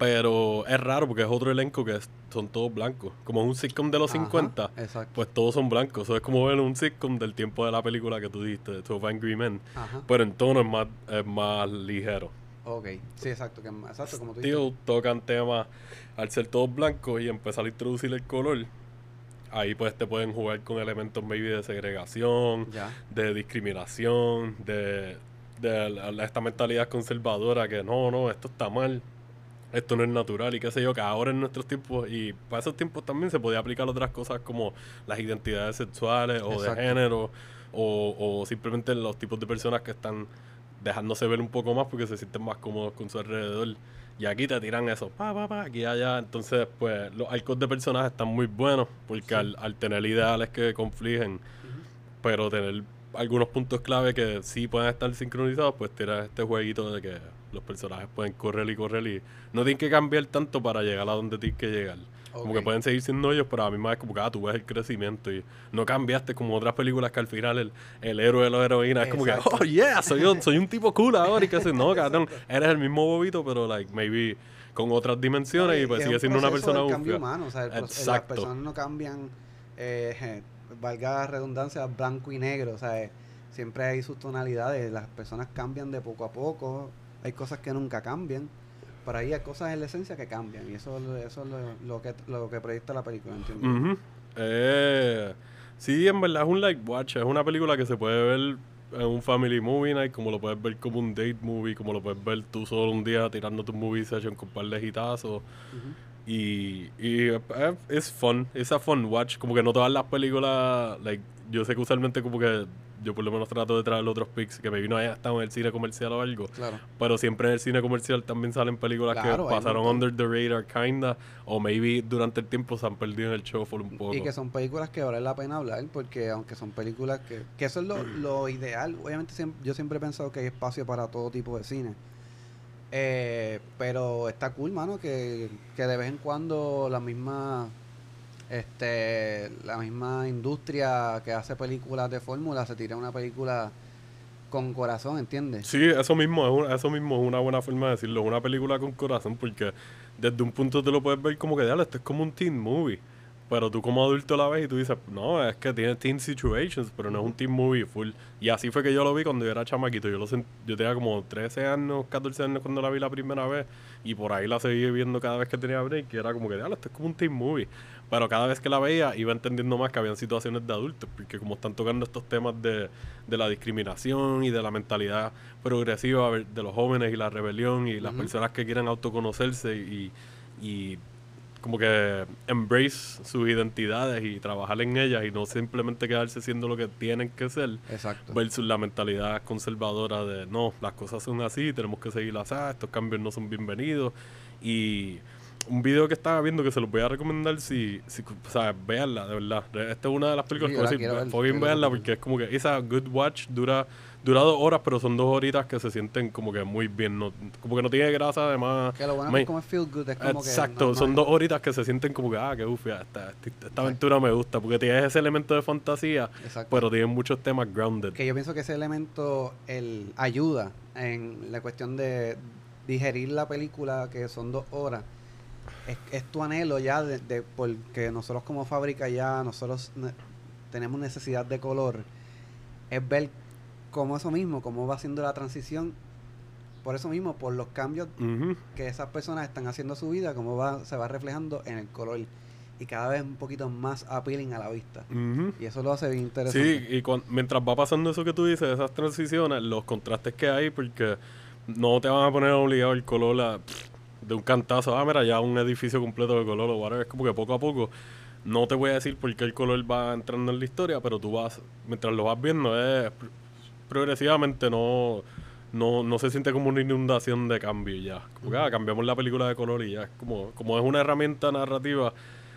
pero es raro porque es otro elenco que son todos blancos. Como es un sitcom de los Ajá, 50, Exacto. pues todos son blancos. Eso es como ver un sitcom del tiempo de la película que tú diste, de 12 Angry Men. Ajá. Pero en tono es más, es más ligero. Ok. Sí, exacto. Que, exacto, como tú dices. Still tocan temas, al ser todos blancos y empezar a introducir el color, ahí pues te pueden jugar con elementos maybe de segregación, Ya. de discriminación, de, de la- esta mentalidad conservadora que no, no, esto está mal, esto no es natural y qué sé yo, que ahora en nuestros tiempos y para esos tiempos también se podía aplicar otras cosas como las identidades sexuales o Exacto. de género o, o simplemente los tipos de personas que están dejándose ver un poco más porque se sienten más cómodos con su alrededor. Y aquí te tiran eso, pa, pa, pa, aquí allá. Entonces, pues, los arcos de personajes están muy buenos porque al, al tener ideales que confligen, pero tener algunos puntos clave que sí pueden estar sincronizados, pues tira este jueguito de que los personajes pueden correr y correr y no tienen que cambiar tanto para llegar a donde tienen que llegar. Como que pueden seguir siendo ellos, pero a la misma vez como que ah, tú ves el crecimiento y no cambiaste como otras películas que al final el, el héroe de la heroína es como que, Exacto. oh yeah, soy un, soy un tipo cool ahora y que sé, no, cabrón, eres el mismo bobito, pero like maybe con otras dimensiones y pues es sigue siendo una persona del cambio humano, o sea, el proce- las Exacto. personas no cambian, eh, valga la redundancia, blanco y negro, o sea, eh, siempre hay sus tonalidades, las personas cambian de poco a poco, hay cosas que nunca cambian, pero ahí hay cosas en la esencia que cambian, y eso, es lo- eso es lo, lo que, lo que proyecta la película, ¿entiendes? Eh, sí, en verdad es un like watch. Es una película que se puede ver en un family movie night, como lo puedes ver como un date movie, como lo puedes ver tú solo un día tirando tu movie session con un par de hitazos. Y, y eh, es fun, es a fun watch. Como que no todas las películas, like, yo sé que usualmente como que yo por lo menos trato de traer otros pics que me vino haya estado en el cine comercial o algo. Claro. Pero siempre en el cine comercial también salen películas Claro, que pasaron under the radar, kinda, o maybe durante el tiempo se han perdido en el shuffle un poco. Y que son películas que vale la pena hablar, porque aunque son películas que... Que eso es lo, lo ideal. Obviamente siem- yo siempre he pensado que hay espacio para todo tipo de cine. Eh, pero está cool, mano, que, que de vez en cuando la misma... Este, la misma industria que hace películas de fórmula se tira una película con corazón, ¿entiendes? Sí, eso mismo, es eso mismo es una buena forma de decirlo. Una película con corazón porque desde un punto te lo puedes ver como que, "Diablo, esto es como un teen movie. Pero tú como adulto la ves y tú dices, no, es que tiene teen situations, pero no es un teen movie full. Y así fue que yo lo vi cuando yo era chamaquito. Yo lo sent- yo tenía como 13 años, 14 años cuando la vi la primera vez. Y por ahí la seguí viendo cada vez que tenía break. Y era como que, diablo, esto es como un teen movie. Pero cada vez que la veía iba entendiendo más que habían situaciones de adultos. Porque como están tocando estos temas de, de la discriminación y de la mentalidad progresiva de los jóvenes y la rebelión y las personas que quieren autoconocerse y, y como que embrace sus identidades y trabajar en ellas y no simplemente quedarse siendo lo que tienen que ser Exacto. versus la mentalidad conservadora de no, las cosas son así, tenemos que seguirlas así, estos cambios no son bienvenidos y un video que estaba viendo que se los voy a recomendar si, si o sea, véanla, de verdad. Esta es una de las películas Sí, que voy a decir, verla. porque es como que esa good watch dura dura dos horas, pero son dos horitas que se sienten como que muy bien, no, como que no tiene grasa además. Que lo bueno me- es como feel good, es como Exacto, que... son normal. dos horitas que se sienten como que, ah, qué ufia, esta, esta, esta aventura me gusta, porque tiene ese elemento de fantasía, Exacto. pero tiene muchos temas grounded. que yo pienso que ese elemento el ayuda en la cuestión de digerir la película que son dos horas es, es tu anhelo ya de, de- porque nosotros como fábrica ya nosotros ne- tenemos necesidad de color es ver cómo eso mismo, cómo va haciendo la transición, por eso mismo, por los cambios que esas personas están haciendo a su vida, cómo va, se va reflejando en el color y cada vez un poquito más appealing a la vista. Y eso lo hace bien interesante. Sí, y mientras va pasando eso que tú dices, esas transiciones, los contrastes que hay, porque no te van a poner obligado el color a- de un cantazo. Ah, mira, ya un edificio completo de color o whatever. Es como que poco a poco. No te voy a decir por qué el color va entrando en la historia, pero tú vas, mientras lo vas viendo, es progresivamente no, no, no se siente como una inundación de cambio ya. Como que ah, cambiamos la película de color y ya. Como, como es una herramienta narrativa,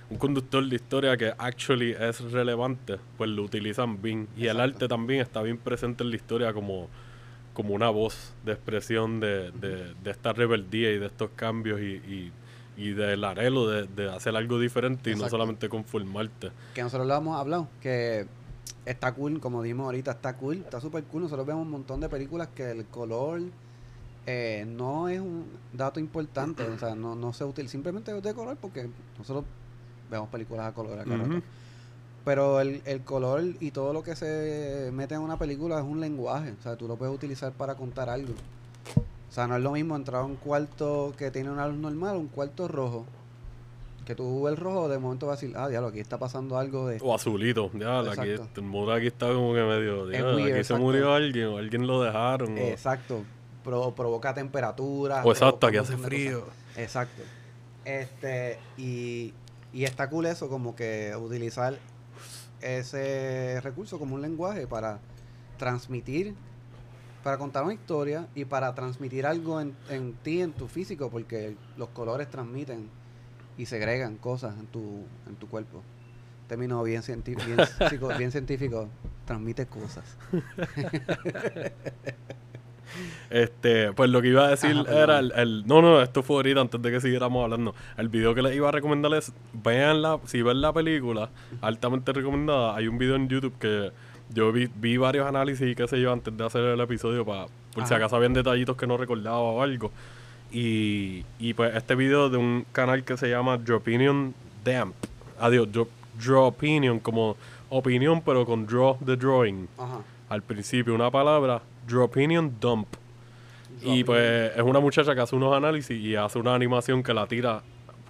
un conductor de historia que actually es relevante, pues lo utilizan bien. Y el Exacto. arte también está bien presente en la historia como, como una voz de expresión de, de, de esta rebeldía y de estos cambios y, y, y del anhelo de, de hacer algo diferente y no Exacto. solamente conformarte. que nosotros lo hemos hablado, que está cool, como dijimos ahorita, está cool, está súper cool. Nosotros vemos un montón de películas que el color eh, no es un dato importante, o sea, no, no se utiliza, simplemente es de color porque nosotros vemos películas a color a cada rato. Ujú. Pero el, el color y todo lo que se mete en una película es un lenguaje, o sea, tú lo puedes utilizar para contar algo. O sea, no es lo mismo entrar a un cuarto que tiene una luz normal, un cuarto rojo. Que tú ves el rojo, de momento vas a decir, ah, diablo, aquí está pasando algo de... O azulito, la aquí, el muro aquí está como que medio, aquí se murió alguien o alguien lo dejaron. o- Exacto. Pro- provoca temperatura. O exacto, aquí hace frío. cosas. Exacto. Este, y, y está cool eso, como que utilizar ese recurso como un lenguaje para transmitir, para contar una historia y para transmitir algo en, en ti, en tu físico, porque los colores transmiten y segregan cosas en tu, en tu cuerpo. Término bien, cienti- bien, psico- bien científico, transmite cosas. Este, pues lo que iba a decir Ajá, era el, el- No, no, esto fue ahorita antes de que siguiéramos hablando. El video que les iba a recomendar es. Vean la, si ven la película, altamente recomendada. Hay un video en YouTube que yo vi, vi varios análisis y qué sé yo antes de hacer el episodio para. Por si acaso habían detallitos que no recordaba o algo. Y, y pues este video de un canal que se llama Draw Opinion Damp. Adiós, Draw, Draw Opinion, como opinión, pero con draw the drawing Ajá. al principio una palabra, Draw Opinion Dump. Y pues es una muchacha que hace unos análisis y hace una animación que la tira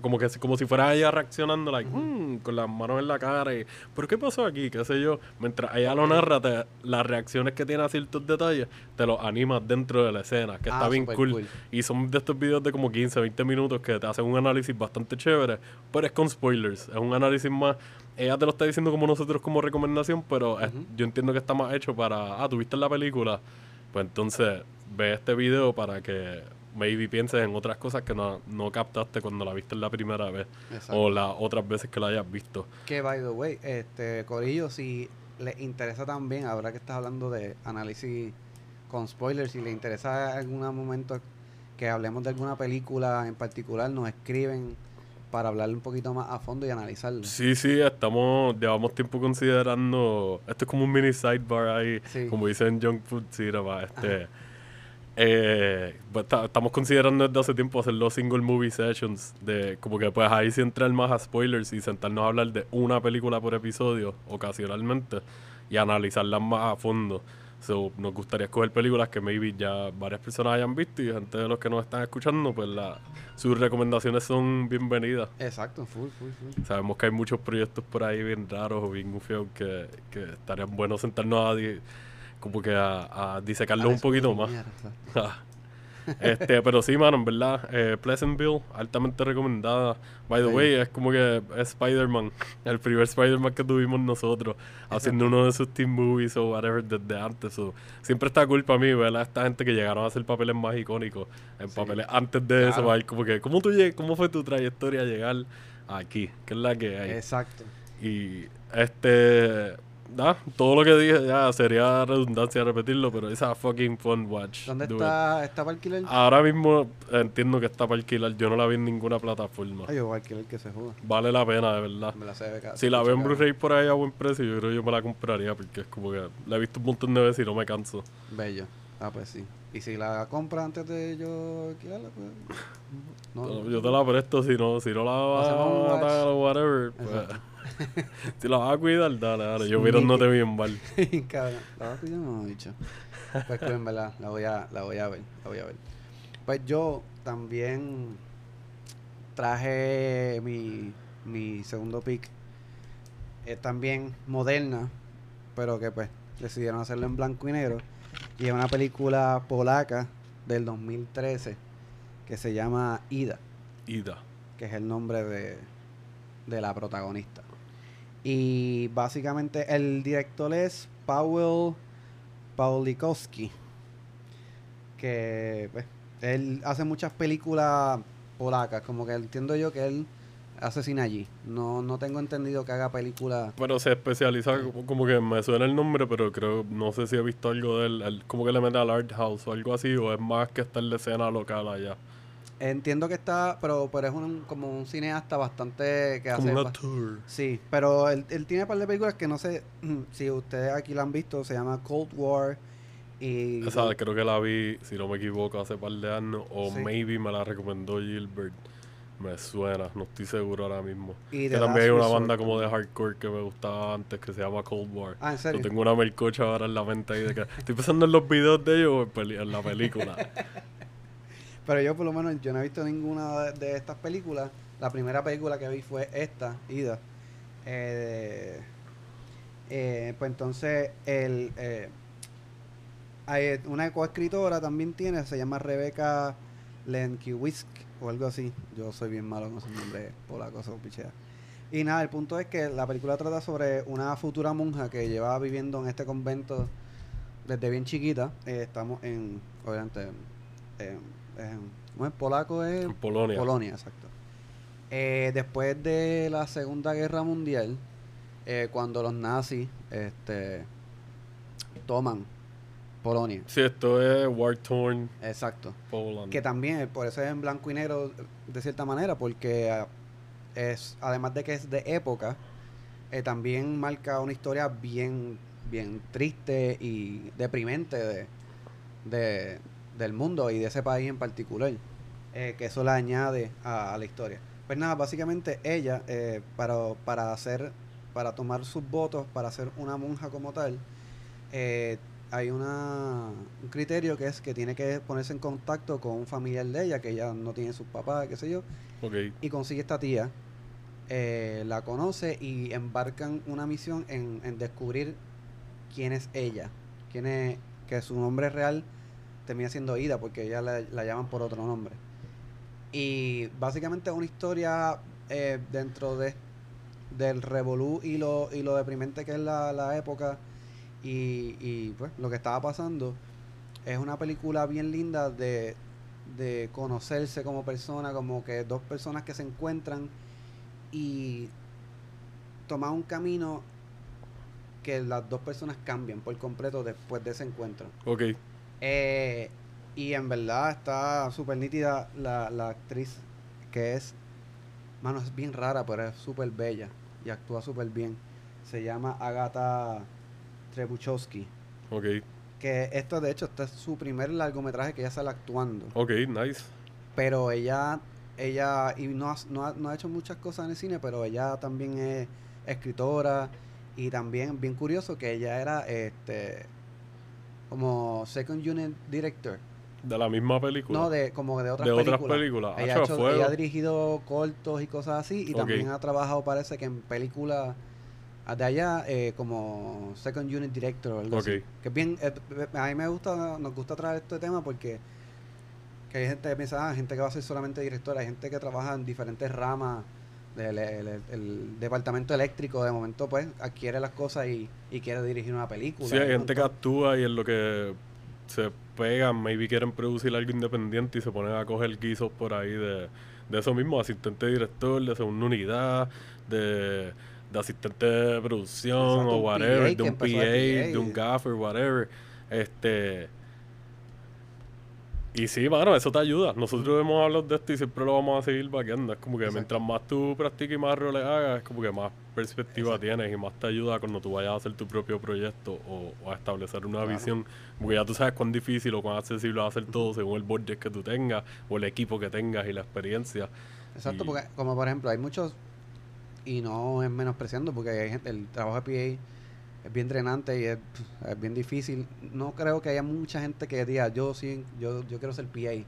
como que como si fuera ella reaccionando like, "Mm", con las manos en la cara y ¿pero qué pasó aquí? qué sé yo. Mientras ella lo narra, te- las reacciones que tiene a ciertos detalles te los animas dentro de la escena, que Ah, está bien súper cool. cool. Y son de estos videos de como 15, 20 minutos que te hacen un análisis bastante chévere, pero es con spoilers. Es un análisis más. Ella te lo está diciendo como nosotros como recomendación, pero es- yo entiendo que está más hecho para. Ah, tuviste la película. Pues entonces ve este video para que maybe pienses en otras cosas que no, no captaste cuando la viste la primera vez Exacto. o las otras veces que la hayas visto. Que, by the way, este, Corillo, si les interesa también, ahora que estás hablando de análisis con spoilers, si les interesa en algún momento que hablemos de alguna película en particular, nos escriben para hablar un poquito más a fondo y analizarlo. Sí, sí, estamos, llevamos tiempo considerando, esto es como un mini sidebar ahí, Sí. como dicen Junk Food Cinema, este, eh, pues, ta- estamos considerando desde hace tiempo hacer los single movie sessions, de como que pues ahí sí entrar más a spoilers y sentarnos a hablar de una película por episodio, ocasionalmente, y analizarlas más a fondo. So, nos gustaría escoger películas que maybe ya varias personas hayan visto y gente de los que nos están escuchando, pues la, sus recomendaciones son bienvenidas. Exacto, full, full, full. Sabemos que hay muchos proyectos por ahí bien raros o bien gufiados que, que estarían buenos sentarnos a, como que a, a disecarlos un poquito más. Este, pero sí, mano, en verdad, eh, Pleasantville, altamente recomendada. By the Sí. way, es como que Spider-Man, el primer Spider-Man que tuvimos nosotros, haciendo uno de sus team movies o whatever desde antes. so, siempre está cool para mí ver a esta gente que llegaron a hacer papeles más icónicos, en Sí. papeles antes de eso, como que, ¿cómo, tú ¿cómo fue tu trayectoria a llegar aquí? ¿Qué es la que hay? Exacto. Y este. Ah, todo lo que dije ya sería redundancia repetirlo, pero esa fucking fun watch. ¿Dónde está, está para alquiler? Ahora mismo entiendo que está para alquilar. Yo no la vi en ninguna plataforma. Ay, yo voy a que se joda. Vale la pena, de verdad. Me la sé de ca- Si la veo en Blu-ray por ahí a buen precio, yo creo que yo me la compraría porque es como que la he visto un montón de veces y no me canso. Bello. Ah, pues sí. Y si la compra antes de yo alquilarla, pues. No, Yo te la presto si no, si no la vas a matar o whatever. Pues. Si la vas a cuidar, dale, dale. Yo mirándote bien mal. Cabrón. ¿La vas a cuidar no, bicho? Pues que en verdad, la voy a, la voy a ver, la voy a ver. Pues yo también traje mi, mi segundo pick. Es también moderna, pero que pues decidieron hacerlo en blanco y negro. Y es una película polaca del 2013 que se llama Ida, Ida. que es el nombre de, de la protagonista. Y básicamente el director es Paweł Pawlikowski, que pues, él hace muchas películas polacas, como que entiendo yo que él hace cine allí. No, no tengo entendido que haga películas. Pero se especializa, como, que me suena el nombre, pero creo, no sé si he visto algo de él. él como que le mete al art house o algo así, o es más que está en la escena local allá. Entiendo que está, pero, pero es un, como un cineasta bastante que Como hace. una ba- tour. Sí, pero él, él tiene un par de películas que no sé si ustedes aquí la han visto. Se llama Cold War y Esa creo que la vi, si no me equivoco, hace par de años, o Sí. maybe me la recomendó Gilbert. Me suena, no estoy seguro ahora mismo. Y que también hay una banda como de hardcore que me gustaba antes que se llama Cold War. Ah, ¿en Yo serio? tengo una melcocha ahora en la mente ahí de que estoy pensando en los videos de ellos o en, en la película. Pero yo por lo menos yo no he visto ninguna de, estas películas. La primera película que vi fue esta, Ida. Eh, eh, pues entonces el, eh, hay una coescritora también tiene, se llama Rebecca Lenkiewicz o algo así. Yo soy bien malo con esos nombres polacos o pichea. Y nada, el punto es que la película trata sobre una futura monja que lleva viviendo en este convento desde bien chiquita. Eh, estamos en, obviamente, en, en- ¿cómo es? polaco es Polonia. Polonia, exacto. Eh, después de la Segunda Guerra Mundial, eh, cuando los nazis este, toman Polonia, Sí, esto es War Torn exacto. Poland. Que también, eh, por eso es en blanco y negro de cierta manera, porque ah, es, además de que es de época, eh, también marca una historia bien, bien triste y deprimente de, de- del mundo y de ese país en particular, eh, que eso le añade a, a la historia. Pues nada, básicamente ella, eh, para, para hacer, para tomar sus votos, para ser una monja como tal, eh, hay una, un criterio que es que tiene que ponerse en contacto con un familiar de ella, que ella no tiene sus papás, qué sé yo, y consigue esta tía, eh, la conoce y embarcan una misión en, en descubrir quién es ella, quién es, que su nombre real termina siendo Ida, porque ella la, la llaman por otro nombre. Y básicamente es una historia eh, dentro de del revolú y lo, y lo deprimente que es la, la época y, y pues lo que estaba pasando. Es una película bien linda de, de conocerse como persona, como que dos personas que se encuentran y tomar un camino que las dos personas cambian por completo después de ese encuentro. ok. Eh, y en verdad está súper nítida la, la actriz que es, mano, es bien rara, pero es súper bella y actúa súper bien. Se llama Agatha Trebuchowski. Ok, Que esto, de hecho, este es su primer largometraje que ella sale actuando. ok, nice. Pero ella, ella, y no ha, no, ha, no ha hecho muchas cosas en el cine, pero ella también es escritora y también, bien curioso, que ella era este como second unit director. De la misma película. No, de como de otras De otras películas. películas. Ella, Hacho, ha hecho- ella ha dirigido cortos y cosas así y también ha trabajado, parece que en películas de allá eh, como second unit director o algo así. Ok. Que bien, eh, a mí me gusta, nos gusta traer este tema porque que hay gente que piensa, ah, gente que va a ser solamente directora, hay gente que trabaja en diferentes ramas el- el- el departamento eléctrico, de momento pues adquiere las cosas y, y quiere dirigir una película. Sí, hay gente que actúa y en lo que se pegan, maybe quieren producir algo independiente y se ponen a coger guisos por ahí de, de eso mismo, asistente director, de segunda unidad, de, de asistente de producción Exacto, o whatever, PA de un empezó PA, de un PA. gaffer, whatever. Este. Y sí, mano, eso te ayuda. Nosotros hemos hablado de esto y siempre lo vamos a seguir vaqueando. Es como que Exacto. mientras más tú practiques y más roles hagas, es como que más perspectiva Exacto. tienes y más te ayuda cuando tú vayas a hacer tu propio proyecto o, o a establecer una Claro. visión. Porque ya tú sabes cuán difícil o cuán accesible va a ser todo según el budget que tú tengas o el equipo que tengas y la experiencia. Exacto, y- porque como por ejemplo hay muchos y no es menospreciando porque hay gente- el trabajo de PA es bien drenante y es, es bien difícil. No creo que haya mucha gente que diga, yo sí, yo, yo quiero ser PA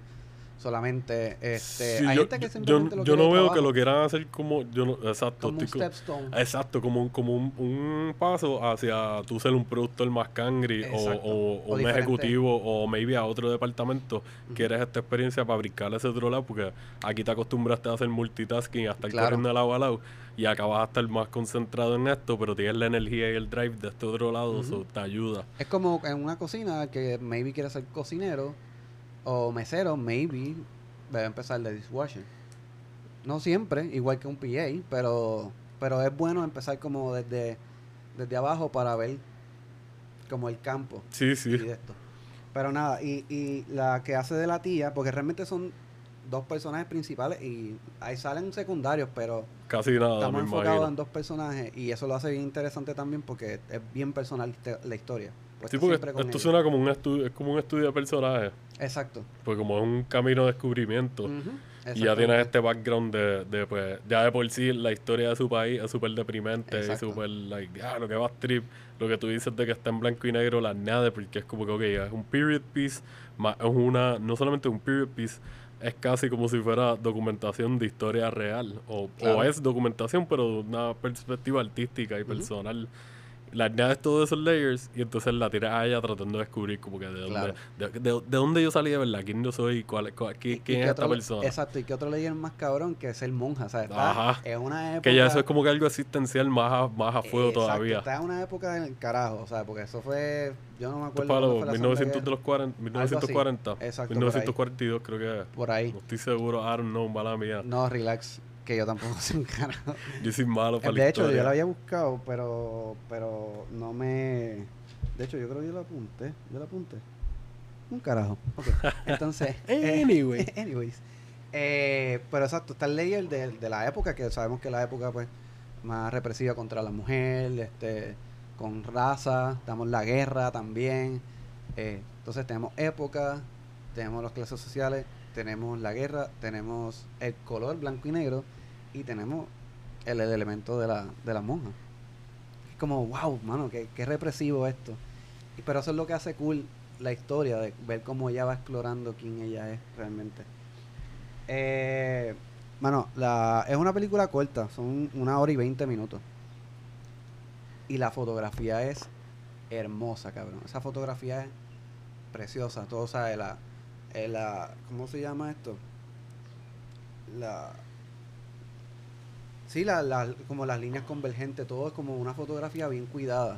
solamente. Este, Sí, hay yo, gente que simplemente yo- yo no veo que lo quieran hacer como yo no, exacto como un stepstone. exacto como un como un, un paso hacia tú ser un productor más cangri o, o- un diferente. ejecutivo o maybe a otro departamento quieres esta experiencia para brincar ese otro lado porque aquí te acostumbraste a hacer multitasking a estar Claro. corriendo de lado a lado y acabas a estar más concentrado en esto pero tienes la energía y el drive de este otro lado eso te ayuda Es como en una cocina que maybe quiere ser cocinero o mesero, maybe debe empezar de dishwasher. No siempre, igual que un PA, pero, pero es bueno empezar como desde, desde abajo para ver como el campo sí y sí esto. Pero nada, y, y la que hace de la tía, porque realmente son dos personajes principales y ahí salen secundarios, pero casi nada estamos enfocados en dos personajes y eso lo hace bien interesante también porque es bien personal la historia. Pues sí porque esto ellos. suena como un estudio es como un estudio de personajes Exacto. pues como es un camino de descubrimiento Y ya tienes este background de, de, pues, ya de por sí la historia de su país es súper deprimente Exacto. y súper, like, ah, lo que va a trip, lo que tú dices de que está en blanco y negro, la nada, porque es como que, ok, es un period piece, más es una, no solamente un period piece, es casi como si fuera documentación de historia real, o, Claro. o es documentación, pero de una perspectiva artística y personal. La añades todos esos layers y entonces la tiras a ella tratando de descubrir como que de dónde, Claro. de, de- de dónde yo salí de verdad, quién yo soy, cuál, cuál- quién, quién es esta persona. Exacto, y que otro layer más cabrón que es el monja, ¿sabes? Está Ajá. en una época... Que ya eso es como que algo existencial más a, más a fuego Exacto, todavía. Está en una época del carajo, o sea, porque eso fue... Yo no me acuerdo es los fue la 1900 Segunda de los 40, 1940, Exacto, por ahí. 1942 creo que es. Por ahí. No estoy seguro, I don't know, mala mía. No, relax, que yo tampoco sé un carajo. Yo soy malo para De la hecho, yo lo había buscado, pero pero no me... De hecho, yo creo que yo lo apunté. Yo lo apunté. Un carajo. Ok. Entonces... eh, Anyway. anyways. Eh, pero exacto, está el layer de, de la época, que sabemos que la época pues más represiva contra la mujer, este, con raza, tenemos la guerra también. eh, entonces tenemos época, tenemos las clases sociales, tenemos la guerra, tenemos el color blanco y negro y tenemos el, el elemento de la, de la monja. Es como, wow, mano, qué, qué represivo esto. Pero eso es lo que hace cool la historia, de ver cómo ella va explorando quién ella es realmente. Eh, mano, la, es una película corta, son una hora y veinte minutos. Y la fotografía es hermosa, cabrón. Esa fotografía es preciosa. Todo, sabe la, eh, la. ¿Cómo se llama esto? La. Sí, la, la- como las líneas convergentes, todo es como una fotografía bien cuidada.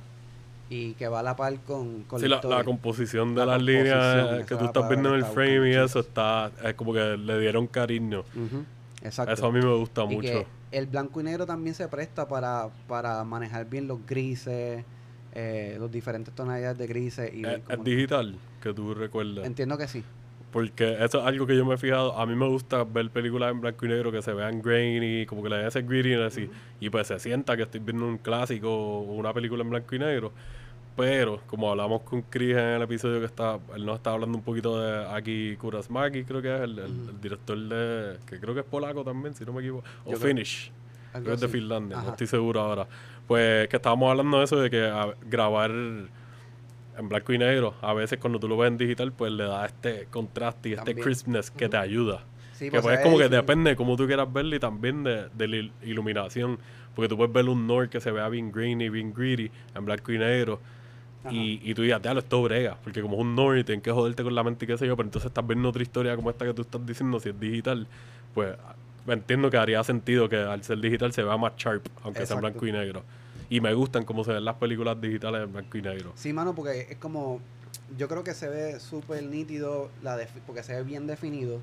Y que va a la par con, con Sí, la, composición de La las composición, líneas eh, que tú estás viendo en el frame y eso está, es como que le dieron cariño. Ujú, Exacto. Eso a mí me gusta Y mucho. que el blanco y negro también se presta para, para manejar bien los grises, eh, los diferentes tonalidades de grises. Y ver Es, es digital, que tú recuerdas. Entiendo que sí. Porque eso es algo que yo me he fijado. A mí me gusta ver películas en blanco y negro que se vean grainy, como que le den ese grittiness y, y pues se sienta que estoy viendo un clásico o una película en blanco y negro. Pero, como hablamos con Chris en el episodio que está, él nos está hablando un poquito de Aki Kurasmaki, creo que es el, el- el director de, que creo que es polaco también, si no me equivoco, o Yo creo- Finnish. Algo Creo que es de. Finlandia, no Ajá. estoy seguro ahora. Pues que estábamos hablando de eso, de que a- grabar en blanco y negro, a veces cuando tú lo ves en digital, pues le da este contraste y este crispness que te ayuda. Sí, que pues, pues es como que depende de cómo tú quieras verlo y también de, de la il- iluminación. Porque tú puedes ver un Nord que se vea bien greeny, bien greedy, en blanco y negro. Y, y tú digas, lo esto brega. Porque como es un Nord y tienes que joderte con la mente y qué sé yo, pero entonces estás viendo otra historia como esta que tú estás diciendo, si es digital, pues entiendo que haría sentido que al ser digital se vea más sharp, aunque sea en blanco y negro. Y me gustan cómo se ven las películas digitales en blanco y negro. Sí, mano, porque es como. Yo creo que se ve súper nítido, la porque se ve bien definido.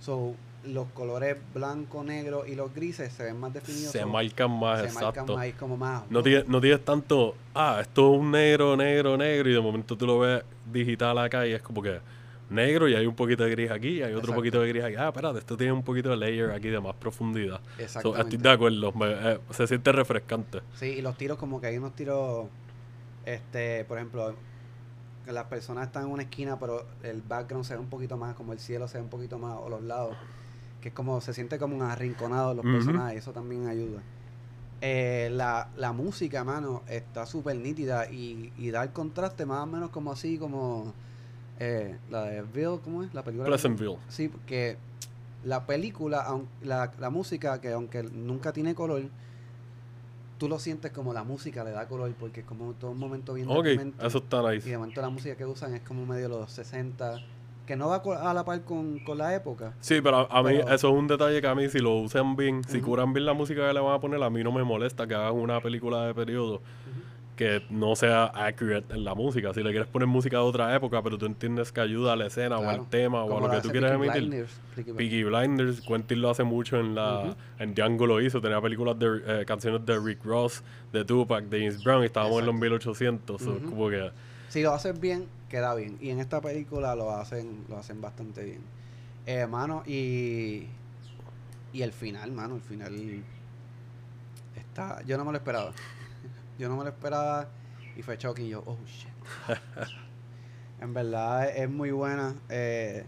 So, los colores blanco, negro y los grises se ven más definidos. Se marcan más, se exacto. marcan más, y como más. No tienes, no tienes tanto, ah, esto es un negro, negro, negro, y de momento tú lo ves digital acá y es como que negro y hay un poquito de gris aquí y hay otro Exacto. poquito de gris aquí. Ah, espérate, esto tiene un poquito de layer aquí de más profundidad. So, Exactamente. estoy de acuerdo, me- eh, se siente refrescante. Sí, y los tiros como que hay unos tiros, este, por ejemplo, que las personas están en una esquina, pero el background se ve un poquito más, como el cielo se ve un poquito más, o los lados, que es como, se siente como un arrinconado los Ujú. personajes, y eso también ayuda. Eh, la, la música, mano, está súper nítida y, y da el contraste más o menos como así, como eh, la de Bill, ¿cómo es? La película. Pleasantville. Sí, porque la película, aun- la, la música, que aunque nunca tiene color, tú lo sientes como la música le da color, porque es como todo un momento bien Ok, deprimente. eso está Y nice. de momento la música que usan es como medio los 60, que no va a la par con, con la época. Sí, pero a, a mí eso es un detalle que a mí si lo usan bien, si curan bien la música que le van a poner, a mí no me molesta que hagan una película de periodo que no sea accurate en la música. Si le quieres poner música de otra época, pero tú entiendes que ayuda a la escena o al tema o a lo que tú quieres Peaky emitir. Blinders, Peaky Blinders. Peaky Blinders, Quentin lo hace mucho en la en Django lo hizo, tenía películas de eh, canciones de Rick Ross, de Tupac, de James Brown, y estábamos en los Exacto. 1800, so, Ujú. como que Si lo haces bien, queda bien. Y en esta película lo hacen, lo hacen bastante bien. Eh, mano, y. Y el final, mano, el final. Está. Yo no me lo esperaba. Yo no me lo esperaba. Y fue shocking. Y yo, oh shit. en verdad es, muy buena. Eh,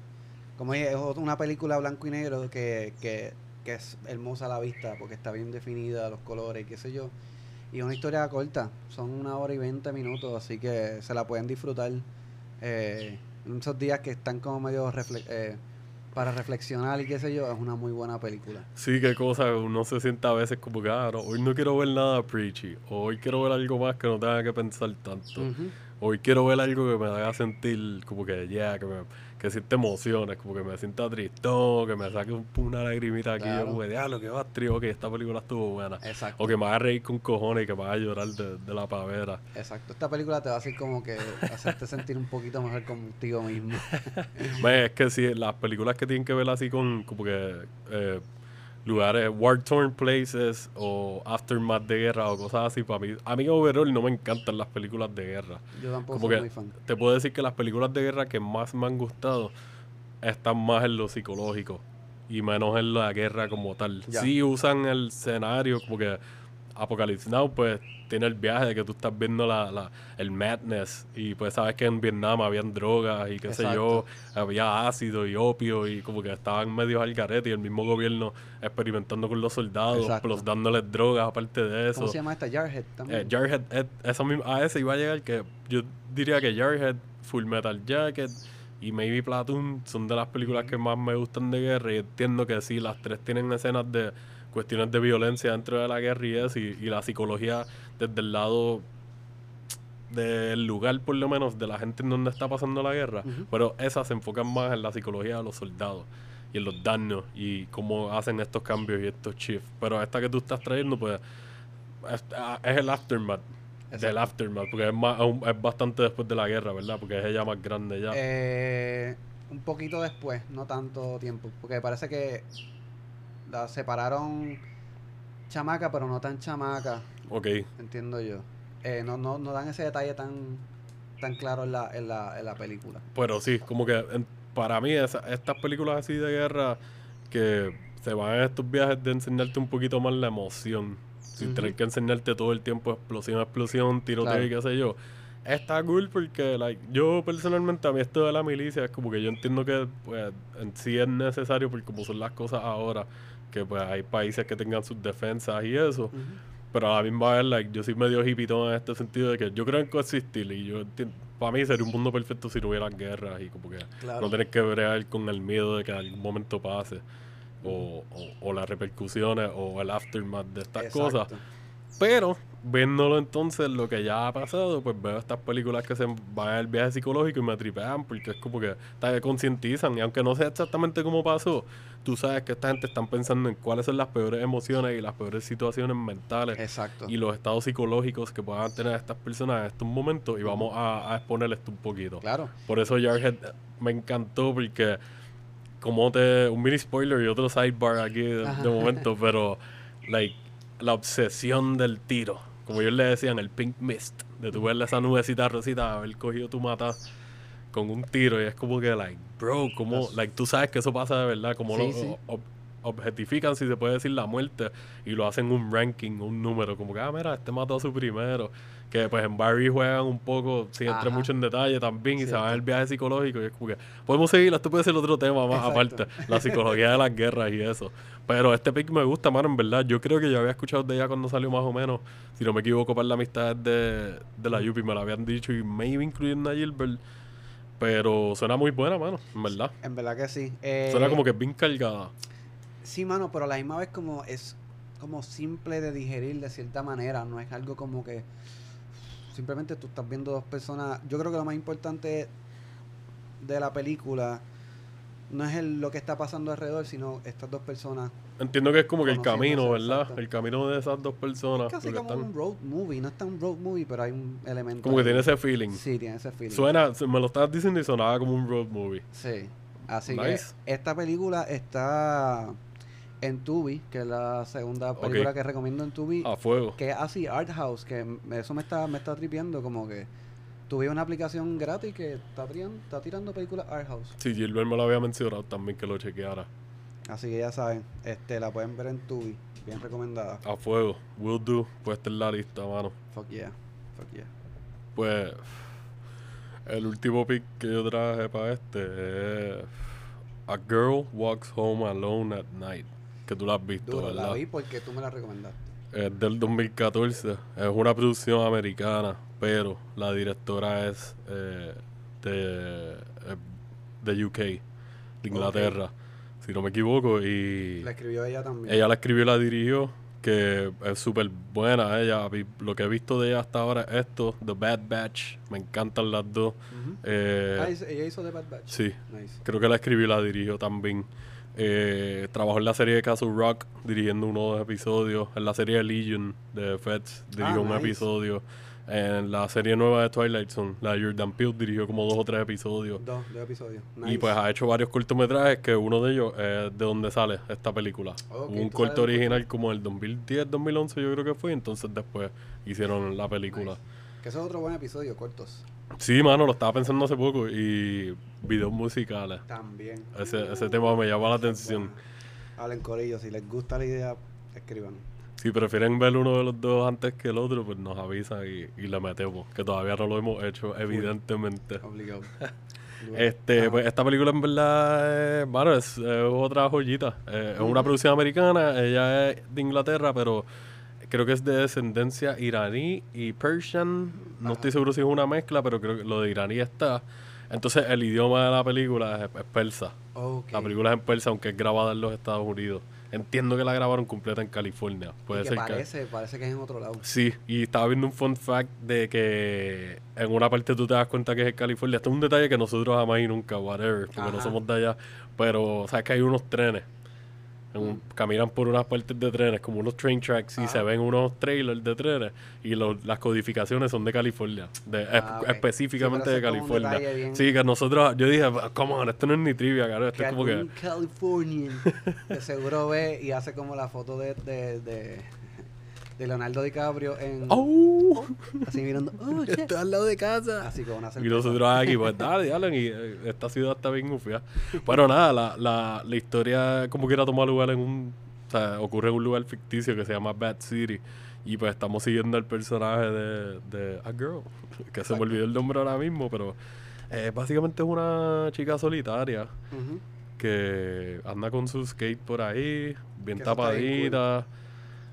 como dije, es una película blanco y negro que, que, que es hermosa a la vista porque está bien definida, los colores, qué sé yo. Y una historia corta, son una hora y veinte minutos, así que se la pueden disfrutar eh, en esos días que están como medio refle- eh, para reflexionar y qué sé yo, es una muy buena película. sí, qué cosa, uno se sienta a veces como que, ah, no, hoy no quiero ver nada preachy, o hoy quiero ver algo más que no tenga que pensar tanto. Hoy quiero ver algo que me haga sentir como que, ya, que me que siente emociones, como que me sienta tristón, que me saque un- una lagrimita aquí. Claro. Yo, como, diablo, que va trío, que esta película estuvo buena. Exacto. O que me haga reír con cojones y que me haga llorar de, de la pavera. Exacto. Esta película te va a hacer como que hacerte sentir un poquito mejor contigo mismo. Es que sí, las películas que tienen que ver así con como que eh, lugares, war torn places o aftermath de guerra o cosas así, para mí, a mí overall no me encantan las películas de guerra. Yo tampoco Como soy que muy fan. te puedo decir que las películas de guerra que más me han gustado están más en lo psicológico y menos en la guerra como tal. Ya. Sí usan el escenario como que Apocalypse Now pues tiene el viaje de que tú estás viendo la, la- el madness y pues sabes que en Vietnam habían drogas y qué sé yo, había ácido y opio y como que estaban medio al garete y el mismo gobierno experimentando con los soldados, Exacto. plus dándoles drogas aparte de eso. ¿Cómo se llama esta? Jarhead también. Eh, Jarhead, eh, eso mismo- a ese iba a llegar que yo diría que Jarhead, Full Metal Jacket y maybe Platoon son de las películas que más me gustan de guerra y entiendo que sí, las tres tienen escenas de cuestiones de violencia dentro de la guerra y y, y la psicología desde el lado del lugar por lo menos de la gente en donde está pasando la guerra Ujú. pero esas se enfocan más en la psicología de los soldados y en los daños y cómo hacen estos cambios y estos shifts pero esta que tú estás trayendo pues es, ah, es el aftermath del Exacto. aftermath porque es, más, es bastante después de la guerra verdad porque es ella más grande ya Eh, un poquito después, no tanto tiempo, porque parece que la separaron chamaca, pero no tan chamaca, ok entiendo yo. Eh, no, no, no dan ese detalle tan, tan claro en la, en la, en la película. Pero sí, como que en- para mí esa- estas películas así de guerra que se van en estos viajes de enseñarte un poquito más la emoción, sin tener que enseñarte todo el tiempo explosión, explosión, tiroteo Claro. y qué sé yo. Está cool porque like, yo personalmente a mí esto de la milicia es como que yo entiendo que pues, en sí es necesario porque como son las cosas ahora, que pues hay países que tengan sus defensas y eso. Pero a la misma vez, like, yo soy medio hipitón en este sentido de que yo creo en coexistir y yo para mí sería un mundo perfecto si no hubiera guerras y como que Claro. no tener que bregar con el miedo de que algún momento pase o, o- o las repercusiones o el aftermath de estas cosas. Pero viéndolo entonces lo que ya ha pasado, pues veo estas películas que se van al viaje psicológico y me tripean porque es como que te concientizan y aunque no sé exactamente cómo pasó, tú sabes que esta gente están pensando en cuáles son las peores emociones y las peores situaciones mentales Exacto. y los estados psicológicos que puedan tener estas personas en estos momentos y vamos a, a exponer esto un poquito. Claro. Por eso Jarhead me encantó porque como te un mini spoiler y otro sidebar aquí de, de momento, pero like la obsesión del tiro, como ellos le decían el pink mist, de tu verle esa nubecita rosita, haber cogido tu mata con un tiro y es como que like, bro, como like tú sabes que eso pasa de verdad, como Sí, lo- sí. objetifican, si se puede decir, la muerte y lo hacen un ranking, un número, como que, ah, mira, este mató a su primero. Que pues en Barry juegan un poco, sin entrar Ajá. mucho en detalle también, y se va en el viaje psicológico. Y es como que, podemos seguir, esto puede ser otro tema más Exacto. aparte, la psicología de las guerras y eso. Pero este pick me gusta, mano, en verdad. Yo creo que yo había escuchado de ella cuando salió más o menos, si no me equivoco, para la amistad de, de la Yupi, me lo habían dicho, y maybe incluyendo a Gilbert. Pero suena muy buena, mano, en verdad. En verdad que sí. Eh, Suena como que bien cargada. Sí, mano, pero a la misma vez como es como simple de digerir de cierta manera, no es algo como que simplemente tú estás viendo dos personas. Yo creo que lo más importante de la película no es el- lo que está pasando alrededor, sino estas dos personas. Entiendo que es como que el camino, ¿verdad? exacto. El camino de esas dos personas. Casi lo que como están- un road movie, no está un road movie, pero hay un elemento. como que tiene ese feeling. Sí, tiene ese feeling. Suena, me lo estabas diciendo y sonaba como un road movie. Sí. Así Nice. que esta película está en Tubi, que es la segunda película que recomiendo en Tubi. A fuego. que es así art house que eso me está me está tripeando como que tuve una aplicación gratis que está tirando, está tirando películas art house Sí, Gilbert me lo había mencionado también que lo chequeara. así que ya saben este la pueden ver en Tubi bien recomendada A fuego. Will do. Pues esta es la lista, mano. fuck yeah fuck yeah Pues el último pick que yo traje para este es A Girl Walks Home Alone at Night. Que tú la has visto, duro la ¿verdad? vi porque tú me la recomendaste Es del 2014. Es una producción americana, pero la directora es eh, de, de UK, de Inglaterra, si no me equivoco. Y la escribió ella también ella la escribió y la dirigió, que es súper buena. Ella, lo que he visto de ella hasta ahora es esto, The Bad Batch. Me encantan las dos. Eh, Ah, ella hizo The Bad Batch sí, nice Creo que la escribió y la dirigió también. Eh, trabajó en la serie de Castle Rock dirigiendo uno o dos episodios. En la serie de Legion de Feds dirigió Ah, un nice. episodio. En la serie nueva de Twilight Zone, la de Jordan Peele dirigió como dos o tres episodios. dos dos episodios Y pues ha hecho varios cortometrajes que uno de ellos es de donde sale esta película. Hubo un corto de original como el 2010, 2011 yo creo que fue. Entonces después hicieron la película. Nice. que eso es otro buen episodio cortos Sí, mano, lo estaba pensando hace poco. Y videos musicales. también Ese, ese tema me llama la atención. Hablen corillo si les gusta la idea escriban Si prefieren ver uno de los dos antes que el otro, pues nos avisan y, y le metemos. Que todavía no lo hemos hecho, evidentemente. obligado Este, Ajá. pues esta película en verdad, es, bueno, es, es otra joyita. Eh, es una producción americana, ella es de Inglaterra, pero creo que es de descendencia iraní y persian. No Ajá. estoy seguro si es una mezcla, pero creo que lo de iraní está. Entonces el idioma de la película es, es persa. La película es en persa, aunque es grabada en los Estados Unidos. Entiendo que la grabaron completa en California. Puede y que ser que... parece, parece que es en otro lado. Sí, y estaba viendo un fun fact de que en una parte tú te das cuenta que es en California. Esto es un detalle que nosotros jamás y nunca, whatever, porque no somos de allá. Pero, sabes que hay unos trenes. Un- caminan por unas partes de trenes, como unos train tracks, y se ven unos trailers de trenes. Y los- las codificaciones son de California, de, Ah, esp- ok. específicamente Sí, de es California. bien- Sí, que nosotros, yo dije, come on, esto no es ni trivia, cara. Esto que es como que. Californian de seguro ve y hace como la foto de, de, de, de Leonardo DiCaprio en ¡Oh! así mirando oh, shit. Estoy al lado de casa. así con una Y cerveza. nosotros aquí, pues dale, dale, y eh, esta ciudad está bien ufia. Pero nada, la, la, la historia como quiera tomar lugar en un, o sea, ocurre en un lugar ficticio que se llama Bad City. Y pues estamos siguiendo el personaje de, de A Girl, que se me olvidó el nombre ahora mismo, pero eh, básicamente es una chica solitaria que anda con su skate por ahí, Que bien tapadita,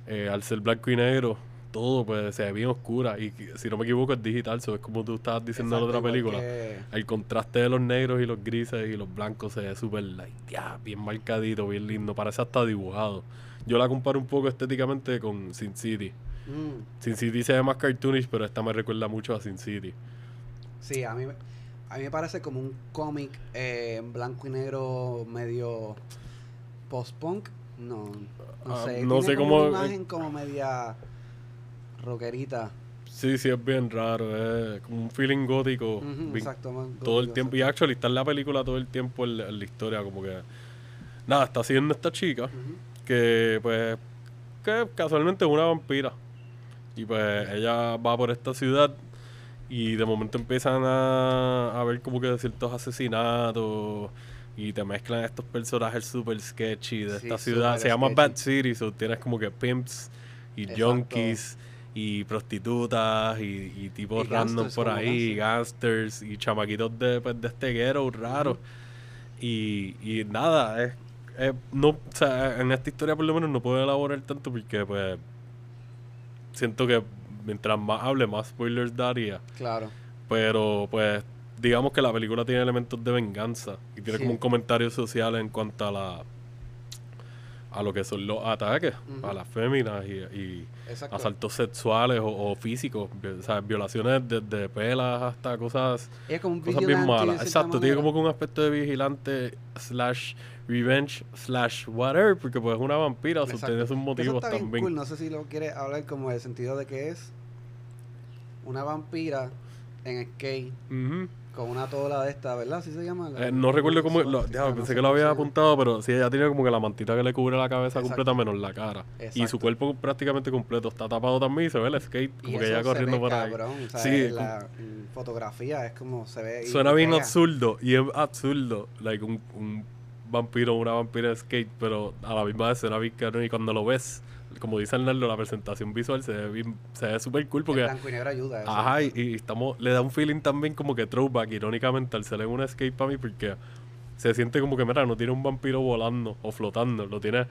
eh, al ser blanco y negro, todo pues se ve bien oscura y si no me equivoco es digital, so es como tú estabas diciendo en la otra película. que- El contraste de los negros y los grises y los blancos se ve súper ya, bien marcadito, bien lindo, parece hasta dibujado. Yo la comparo un poco estéticamente con Sin City. Mm, Sin City se ve más cartoonish, pero esta me recuerda mucho a Sin City. sí, a mí, me- a mí me parece como un cómic eh, en blanco y negro medio post-punk. No, no Ah, sé. no tiene sé como cómo- Una imagen como media rockerita. Sí, sí, es bien raro, es como un feeling gótico. Ujú, bien exacto. más todo el tiempo. Y actually está en la película todo el tiempo en, la- en la historia, como que. Nada, está siguiendo esta chica que, pues, que casualmente es una vampira. Y pues ella va por esta ciudad y de momento empiezan a, a ver como que ciertos asesinatos, y te mezclan estos personajes super sketchy de Sí, esta ciudad. Se llama sketchy. Bad City, so tienes como que pimps y Exacto. junkies y prostitutas y, y tipos Y random por ahí, gangsters y chamaquitos de, pues, de este ghetto raro. y, y nada, es, es- no, o sea, en esta historia por lo menos no puedo elaborar tanto porque pues siento que mientras más hable, más spoilers daría. Claro. Pero pues digamos que la película tiene elementos de venganza y tiene Sí. como un comentario social en cuanto a la a lo que son los ataques a las féminas y, asaltos sexuales o, o físicos, o sea, violaciones desde pelas hasta cosas Ella es como un cosas bien de malas. Exacto, tiene como que un aspecto de vigilante slash revenge slash whatever, porque pues es una vampira, o sea, tiene sus Eso motivos bien también. cool, No sé si lo quiere hablar como el sentido de que es una vampira en skate Ujú. Con una tola de esta, ¿verdad? ¿Así se llama? La- Eh, no recuerdo cómo. Lo, diablo, pensé sé que lo había apuntado, pero sí, ella tiene como que la mantita que le cubre la cabeza Exacto. completa menos la cara. Y su Exacto. cuerpo prácticamente completo está tapado también y se ve el skate Y como que ella corriendo por ahí. cabrón, o sea, Sí, la fotografía es como se ve. Suena bien pega. absurdo y es absurdo, like un, un vampiro o una vampira de skate, pero a la misma vez suena bien cabrón y cuando lo ves, como dice Arnaldo, la presentación visual se ve bien, se ve súper cool El porque blanco y negro ayuda. eso. Ajá, y, y estamos, le da un feeling también como que throwback, irónicamente, al ser en un escape para mí, porque se siente como que, mira, no tiene un vampiro volando o flotando, lo tiene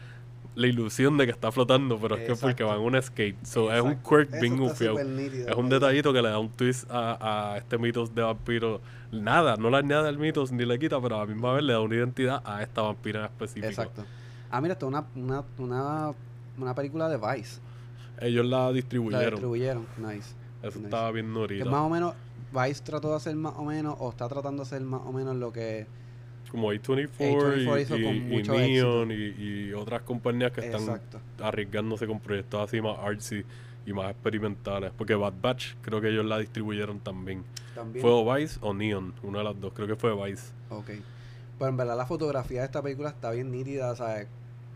la ilusión de que está flotando, pero es que es porque va en un escape. So, es un quirk bien gufiado. Es un detallito que le da un twist a, a este mitos de vampiro. Nada, no le añade al mitos ni le quita, pero a la misma vez le da una identidad a esta vampira en específico. Exacto. Ah, mira, esto es una, una, una, una película de Vice. Ellos la La distribuyeron. distribuyeron. Nice. Eso nice. estaba viendo Que ahorita. más o menos, Vice trató de hacer más o menos, o está tratando de hacer más o menos lo que. Como A24, A24 y, hizo con y- y mucho Neon y, y otras compañías que están Exacto. arriesgándose con proyectos así más artsy y más experimentales. Porque Bad Batch creo que ellos la distribuyeron también. También. ¿Fue o Vice o Neon? Una de las dos. Creo que fue Vice. Ok. Pero en verdad la fotografía de esta película está bien nítida, ¿sabes?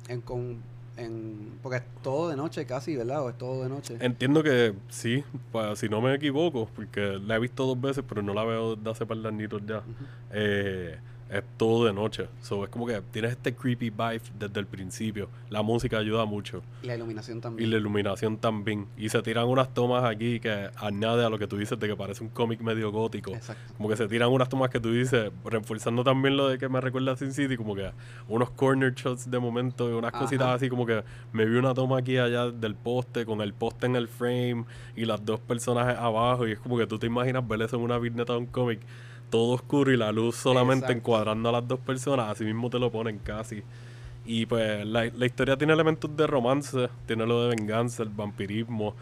En, con, en, porque es todo de noche casi, ¿verdad? O es todo de noche. Entiendo que sí, pues, si no me equivoco, porque la he visto dos veces, pero no la veo desde hace par de añitos ya. Eh, es todo de noche. So, es como que tienes este creepy vibe desde el principio. La música ayuda mucho. Y la iluminación Y también. la iluminación también. Y se tiran unas tomas aquí que añade a lo que tú dices de que parece un cómic medio gótico. Exacto. Como que se tiran unas tomas que tú dices, reforzando también lo de que me recuerda a Sin City, como que unos corner shots de momento y unas Ajá. cositas así, como que me vi una toma aquí allá del poste, con el poste en el frame y las dos personajes abajo, y es como que tú te imaginas ver eso en una vigneta de un cómic, todo oscuro y la luz solamente Exacto. encuadrando a las dos personas, así mismo te lo ponen casi. Y pues la, la historia tiene elementos de romance, tiene lo de venganza, el vampirismo.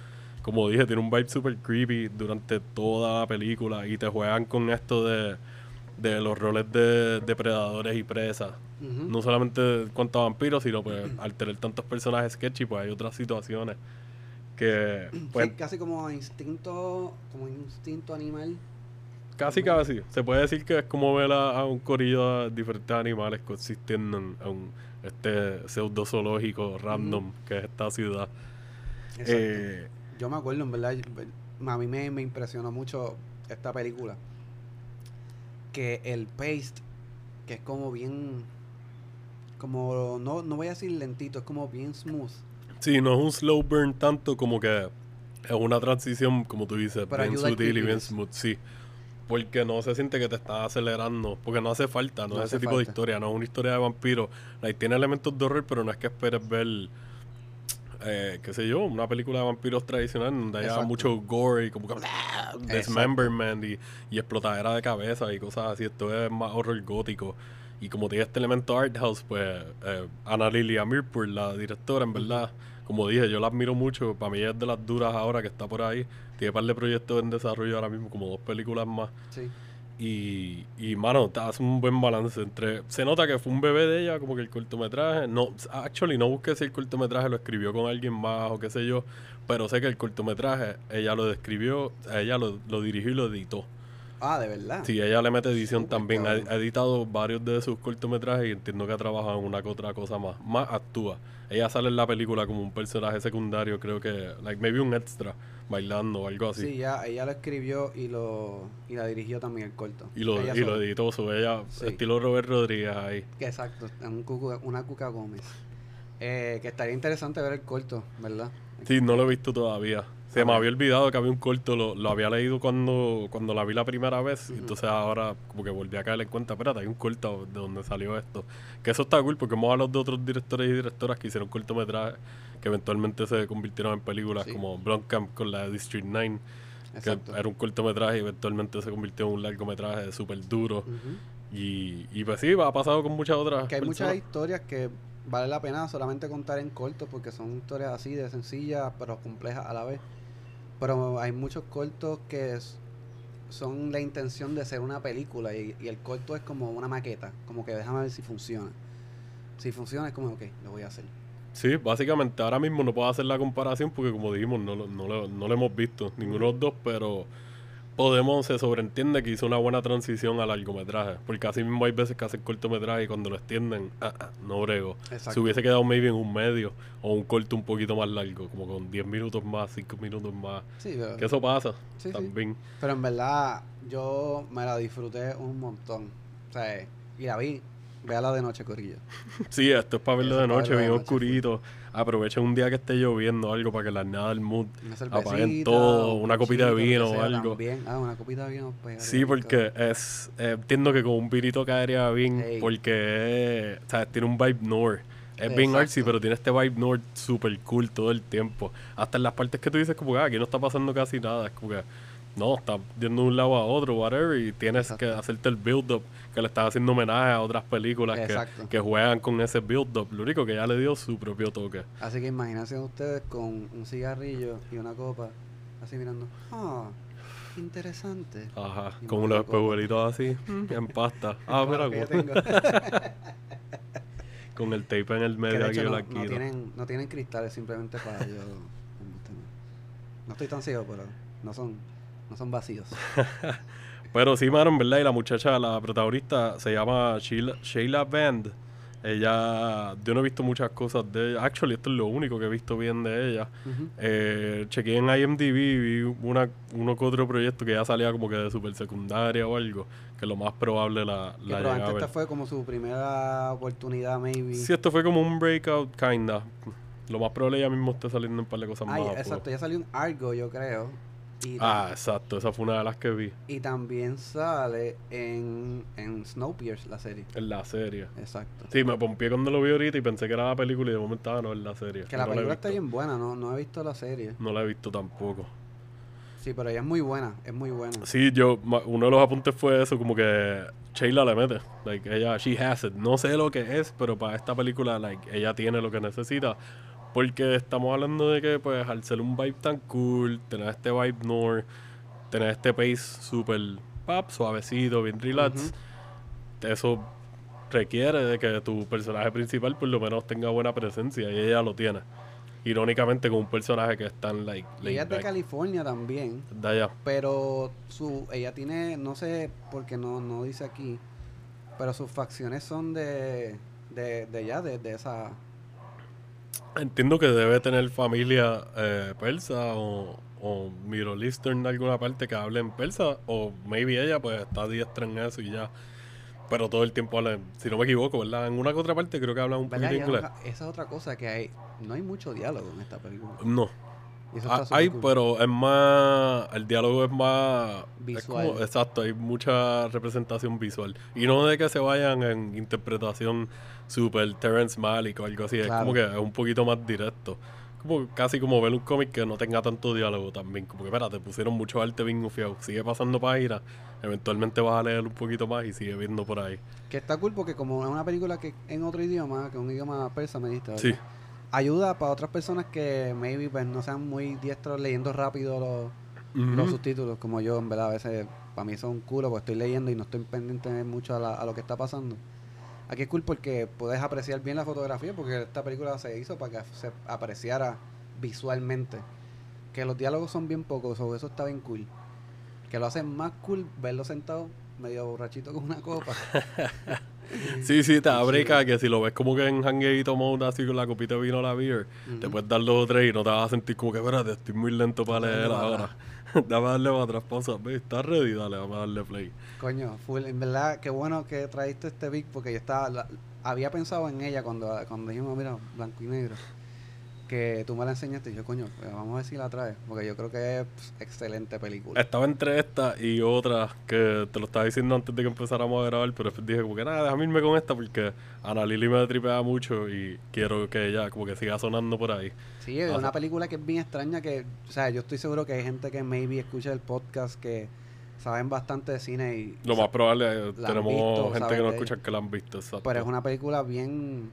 Como dije, tiene un vibe super creepy durante toda la película y te juegan con esto de, de los roles de depredadores y presas. No solamente en cuanto a vampiros, sino pues al tener tantos personajes sketchy, pues hay otras situaciones que pues Sí, casi como instinto, como instinto animal. Casi casi. Se puede decir que es como ver a, a un corillo de diferentes animales coexistiendo en, en un este pseudo zoológico random que es esta ciudad. Exacto. Eh, Yo me acuerdo, en verdad, a mí me, me impresionó mucho esta película. Que el paste, que es como bien, como, no, no voy a decir lentito, es como bien smooth. Sí, no es un slow burn tanto como que es una transición, como tú dices, Pero bien sutil y bien smooth, sí. Porque no se siente que te estás acelerando, porque no hace falta, no, No es ese tipo de historia, no es una historia de vampiro. Like, tiene elementos de horror, pero no es que esperes ver, eh, qué sé yo, una película de vampiros tradicional donde haya Exacto. mucho gore y como que dismemberment y, y explotadera de cabeza y cosas así. Esto es más horror gótico. Y como tiene este elemento art house, pues eh, Ana Lilia Mirpur, la directora, en verdad, como dije, yo la admiro mucho. Para mí es de las duras ahora que está por ahí. Tiene un par de proyectos en desarrollo ahora mismo, como dos películas más. Sí. Y, y mano, hace un buen balance entre. Se nota que fue un bebé de ella, como que el cortometraje. No, actually, no busqué si el cortometraje lo escribió con alguien más o qué sé yo. Pero sé que el cortometraje ella lo describió, ella lo, lo dirigió y lo editó. Ah, de verdad. Sí, ella le mete edición también. Ha, ha editado varios de sus cortometrajes y entiendo que ha trabajado en una que otra cosa más. Más actúa. Ella sale en la película como un personaje secundario, creo que, like maybe un extra, bailando o algo así. Sí, ya, ella lo escribió y lo y la dirigió también el corto. Y lo, Ella y lo editó, so ella, Sí. estilo Robert Rodríguez ahí. Que Exacto, un una Cuca Gómez. Eh, que estaría interesante ver el corto, ¿verdad? Sí, no lo he visto todavía. Se me había olvidado que había un corto, lo, lo había leído cuando, cuando la vi la primera vez. entonces ahora como que volví a caer en cuenta, espérate, hay un corto de donde salió esto. Que eso está cool porque hemos hablado de otros directores y directoras que hicieron cortometrajes que eventualmente se convirtieron en películas, Sí. como Blomkamp con la de District 9, Exacto. que era un cortometraje y eventualmente se convirtió en un largometraje súper duro. Y, y pues sí, ha pasado con muchas otras Que hay muchas historias que vale la pena solamente contar en corto porque son historias así de sencillas pero complejas a la vez. Pero hay muchos cortos que son la intención de ser una película y, el corto es como una maqueta, como que déjame ver si funciona. Si funciona es como, ok, lo voy a hacer. Sí, básicamente ahora mismo no puedo hacer la comparación porque como dijimos, no, lo- no, lo, no lo hemos visto, ninguno de los dos, pero podemos, se sobreentiende que hizo una buena transición al largometraje, porque así mismo hay veces que hacen cortometraje y cuando lo extienden, ah, ah, no brego. Exacto. Se hubiese quedado maybe en un medio o un corto un poquito más largo, como con 10 minutos más, 5 minutos más. Sí, pero, Que eso pasa Sí, sí. también. pero en verdad yo me la disfruté un montón. O sea, y la vi, véala de noche, Corillo. Sí, esto es para verlo de noche, bien oscurito. Aprovecha un día que esté lloviendo o algo para que la nada del mood apaguen todo, un una copita de vino o algo. también. Ah, una copita de vino. pues, Sí, porque es eh, entiendo que con un vinito caería bien, porque o sea, tiene un vibe Nord. Es bien artsy, pero tiene este vibe Nord super cool todo el tiempo. Hasta en las partes que tú dices, como que ah, aquí no está pasando casi nada. Es como que no, está yendo de un lado a otro, whatever, y tienes que hacerte el build-up, que le estás haciendo homenaje a otras películas que, que juegan con ese build-up. Lo único que ya le dio su propio toque. Así que imagínense ustedes con un cigarrillo y una copa, así mirando. Ah, interesante. Ajá, Y de copa. espejuelitos así, en pasta. Ah, Como mira, como- con el tape en el medio de aquí no, la no tienen, no tienen cristales simplemente para yo. No estoy tan ciego, pero no son, no son vacíos. Pero sí, mano, en verdad, y la muchacha, la protagonista, se llama Sheila, Sheila Band. Ella, yo no he visto muchas cosas de ella. Actually, esto es lo único que he visto bien de ella. Ujú. Eh, chequeé en IMDb y vi una, uno que otro proyecto que ya salía como que de super secundaria o algo. Que lo más probable la, la llegué a probablemente ver. esta fue como su primera oportunidad, maybe. Sí, esto fue como un breakout, kinda. Lo más probable ella mismo esté saliendo en un par de cosas Ay, más. exacto, ya salió un Argo, yo creo. Y, Ah, exacto, esa fue una de las que vi y también sale en, en Snowpiercer, la serie. en la serie. Exacto. Sí, me pompié cuando lo vi ahorita y pensé que era la película y de momento estaba no en la serie. Que la No he película está visto. bien buena, no, no he visto la serie. No la he visto tampoco. Sí, pero ella es muy buena, es muy buena. Sí, yo, uno de los apuntes fue eso, como que Sheila le mete. Like, ella, she has it. No sé lo que es, pero para esta película, like, ella tiene lo que necesita. Porque estamos hablando de que, pues, al ser un vibe tan cool, tener este vibe Nord, tener este pace súper pop, suavecito, bien relax, eso requiere de que tu personaje principal por lo menos tenga buena presencia y ella lo tiene. Irónicamente con un personaje que es tan like ella es de. California también, De allá. pero su ella tiene, no sé porque no, no dice aquí, pero sus facciones son de, de, de allá, de, de esa... Entiendo que debe tener familia eh, persa o, o Middle Eastern de alguna parte que hable en persa o maybe ella pues está diestra en eso y ya. Pero todo el tiempo habla, si no me equivoco, ¿verdad? En una que otra parte creo que habla un poquito inglés. esa es otra cosa que hay, no hay mucho diálogo en esta película. No. Y eso Ah, está Hay, cool. pero es más. El diálogo es más. es Visual. como- exacto, hay mucha representación visual. Y no de que se vayan en interpretación super Terrence Malick o algo así. Es Claro. como que es un poquito más directo. Como casi como ver un cómic que no tenga tanto diálogo también. Como que, espérate, pusieron mucho arte bien gufiado. Sigue pasando páginas. Eventualmente vas a leer un poquito más y sigue viendo por ahí. Que está cool porque como es una película que en otro idioma, que es un idioma persa me ¿verdad? Sí. Ayuda para otras personas que maybe pues no sean muy diestros leyendo rápido los, subtítulos, como yo, en verdad, a veces para mí son culo porque estoy leyendo y no estoy pendiente mucho a, la- a lo que está pasando. Aquí es cool porque puedes apreciar bien la fotografía porque esta película se hizo para que se apreciara visualmente. Que los diálogos son bien pocos, o eso está bien cool. que lo hacen más cool verlo sentado medio borrachito con una copa. Sí, sí, te Qué abrica que si lo ves como que en hangueito mode así con la copita de vino la beer, te puedes dar dos o tres y no te vas a sentir como que, espérate, estoy muy lento para leer ahora. Dame a darle para atrás, pausa. ¿Estás ready? Dale, vamos a darle play. Coño, full, en verdad, qué bueno que trajiste este Vic porque yo estaba, la- había pensado en ella cuando, cuando dijimos, mira, blanco y negro, que tú me la enseñaste y yo, coño, pues vamos a ver si la traes, porque yo creo que es pss, excelente película. Estaba entre esta y otra que te lo estaba diciendo antes de que empezáramos a grabar, pero después dije como que nada, déjame irme con esta porque Ana Lili me tripea mucho y quiero que ella como que siga sonando por ahí. Sí, es una película que es bien extraña que, o sea, yo estoy seguro que hay gente que maybe escucha el podcast que saben bastante de cine y... Lo más probable han tenemos visto, gente que no escucha que la han visto, exacto. Pero es una película bien,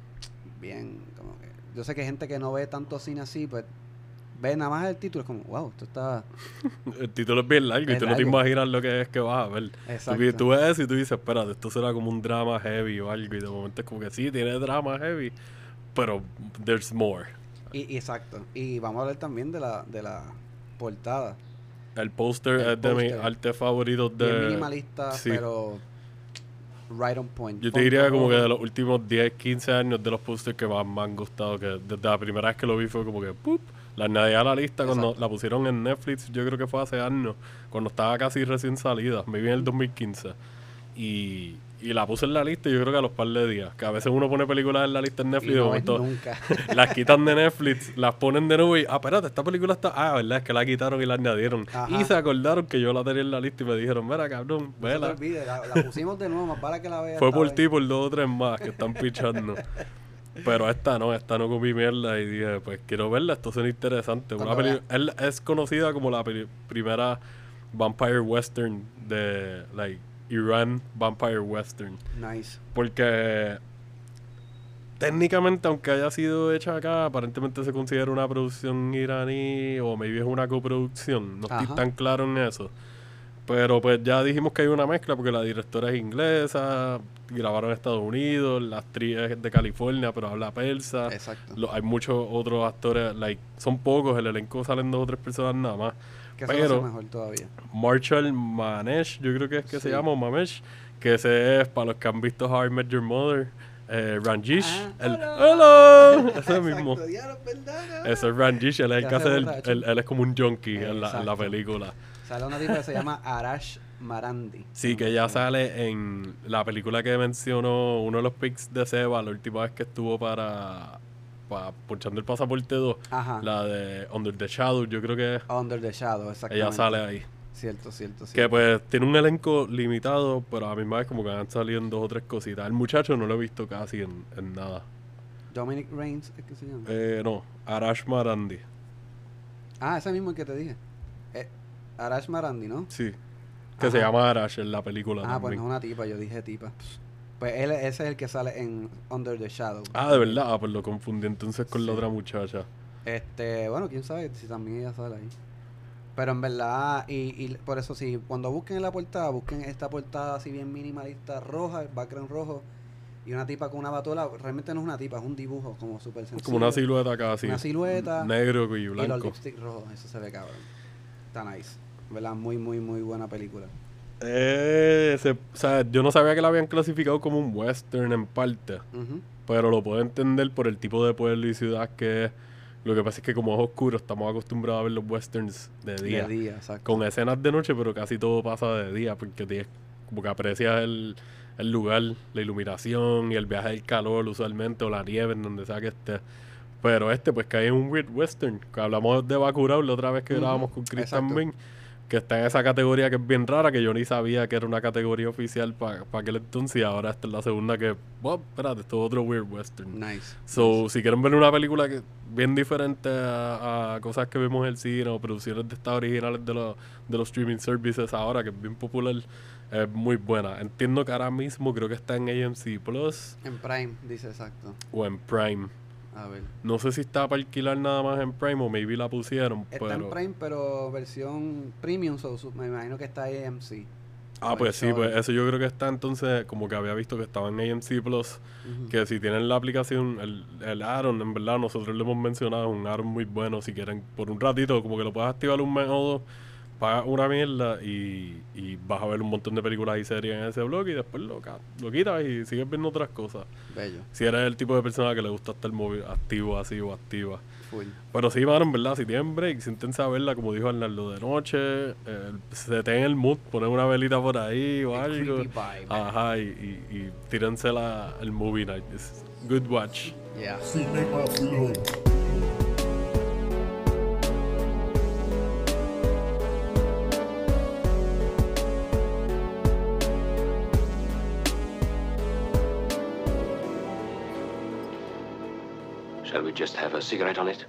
bien, como. Yo sé que hay gente que no ve tanto cine así, pues ve nada más el título, es como, wow, esto está... El título es bien largo y tú no te largo. imaginas lo que es que vas a ver. Tú, Exacto. tú ves eso y tú dices, espérate, esto será como un drama heavy o algo. Y de momento es como que sí, tiene drama heavy, pero there's more. Y, exacto. Y vamos a hablar también de la, de la portada. El póster es de mis artes favoritos de... Bien minimalista, sí. pero right on point. Yo te diría como que de los últimos 10, 15 años de los posters que más me han gustado, que desde la primera vez que lo vi fue como que ¡pup! la añadí a la lista cuando la pusieron en Netflix, yo creo que fue hace años, cuando estaba casi recién salida, me vi en el 2015. Y, y la puse en la lista y yo creo que a los par de días, que a veces uno pone películas en la lista en Netflix y de no ves momento nunca. las quitan de Netflix, las ponen de nuevo y, ah, espérate, esta película está, ah, verdad, es que la quitaron y la añadieron. Ajá. Y se acordaron que yo la tenía en la lista y me dijeron, mira, cabrón, No vela. olvide, la, la pusimos de nuevo, más para que la veas. Fue por ti por dos o tres más que están pichando. Pero esta no, esta no comí mierda y dije, pues quiero verla, esto suena interesante. Una peli- él es conocida como la primera vampire western de, like, Iran vampire western. Nice. Porque técnicamente, aunque haya sido hecha acá, aparentemente se considera una producción iraní o maybe es una coproducción. No estoy tan claro en eso. Pero pues ya dijimos que hay una mezcla porque la directora es inglesa, grabaron en Estados Unidos, la actriz es de California pero habla persa. Exacto. Lo- hay muchos otros actores, like, son pocos, el elenco salen dos o tres personas nada más. Que eso lo pero- hace mejor todavía. Marshall Manesh, yo creo que es que se llama Mamesh, que ese es para los que han visto How I Met Your Mother, eh, Ranjish, Ah, el hello, ese mismo. Ese es Ranjish, él es el Que hace el- el- él es como un junkie en la, en la película. Sale una tipa que se llama Arash Marandi. Sí, que ella sale en la película que mencionó uno de los pics de Seba la última vez que estuvo para, para ponchando el pasaporte 2, Ajá. la de Under the Shadow, yo creo que Under the Shadow, exactamente. ella sale ahí. Cierto, cierto, Que cierto. pues tiene un elenco limitado, pero a la misma vez como que han salido en dos o tres cositas. El muchacho no lo he visto casi en, en nada. Dominic Reigns, ¿es que se llama? Eh, no, Arash Marandi. Ah, ese mismo el que te dije. Eh, Arash Marandi, ¿no? Sí. Que se llama Arash en la película Ah, pues también. no es una tipa, yo dije tipa. Pues él, ese es el que sale en Under the Shadow. Ah, de verdad. Ah, pues lo confundí entonces con la otra muchacha. Este, bueno, quién sabe si también ella sale ahí. Pero en verdad, y, y por eso sí, cuando busquen en la portada, busquen esta portada así bien minimalista roja, el background rojo, y una tipa con una batola, realmente no es una tipa, es un dibujo como súper sencillo. Como una silueta casi. Una silueta. Negro y Y los blanco. lipstick rojos, eso se ve cabrón. Está nice. ¿Verdad? Muy, muy, muy buena película. Eh, se- o sea, yo no sabía que la habían clasificado como un western en parte. Pero lo puedo entender por el tipo de pueblo y ciudad que es. Lo que pasa es que como es oscuro, estamos acostumbrados a ver los westerns de día. De día. Con escenas de noche, pero casi todo pasa de día, porque tienes, como que aprecias el, el lugar, la iluminación y el viaje del calor usualmente, o la nieve en donde sea que esté. Pero este, pues cae en un weird western. Hablamos de Bacurau la otra vez que Ujú, grabamos con Chris exacto. también. Que está en esa categoría que es bien rara, que yo ni sabía que era una categoría oficial para aquel entonces. Y ahora esta es la segunda que, bueno, espérate, esto es otro weird western. Nice. So, si quieren ver una película que bien diferente a, a cosas que vemos en el cine o producciones de estas originales de, los de los streaming services ahora, que es bien popular, es muy buena. Entiendo que ahora mismo creo que está en AMC Plus En Prime, dice exacto. o en Prime. A ver. No sé si está para alquilar nada más en Prime o maybe la pusieron, Está pero... en Prime, pero versión premium, so, me imagino que está AMC. Ah, pues en sí, pues eso yo creo que está entonces, como que había visto que estaba en AMC Plus, que si tienen la aplicación, el, el Aaron, en verdad, nosotros le hemos mencionado, es un Aaron muy bueno, si quieren, por un ratito, como que lo puedes activar un mes o dos, pagas una mierda y, y vas a ver un montón de películas y series en ese blog y después lo, lo quitas y sigues viendo otras cosas. Bello. Si eres el tipo de persona que le gusta estar móvil, activo así o activa. Full. Pero sí, mano, en verdad, si tienen break, siéntense a verla, como dijo Arnaldo, de noche, eh, se ten el mood, poner una velita por ahí o El algo. vibe. Ajá, y, y, y tírense la, el movie night. It's good watch. Yeah. Shall we just have a cigarette on it?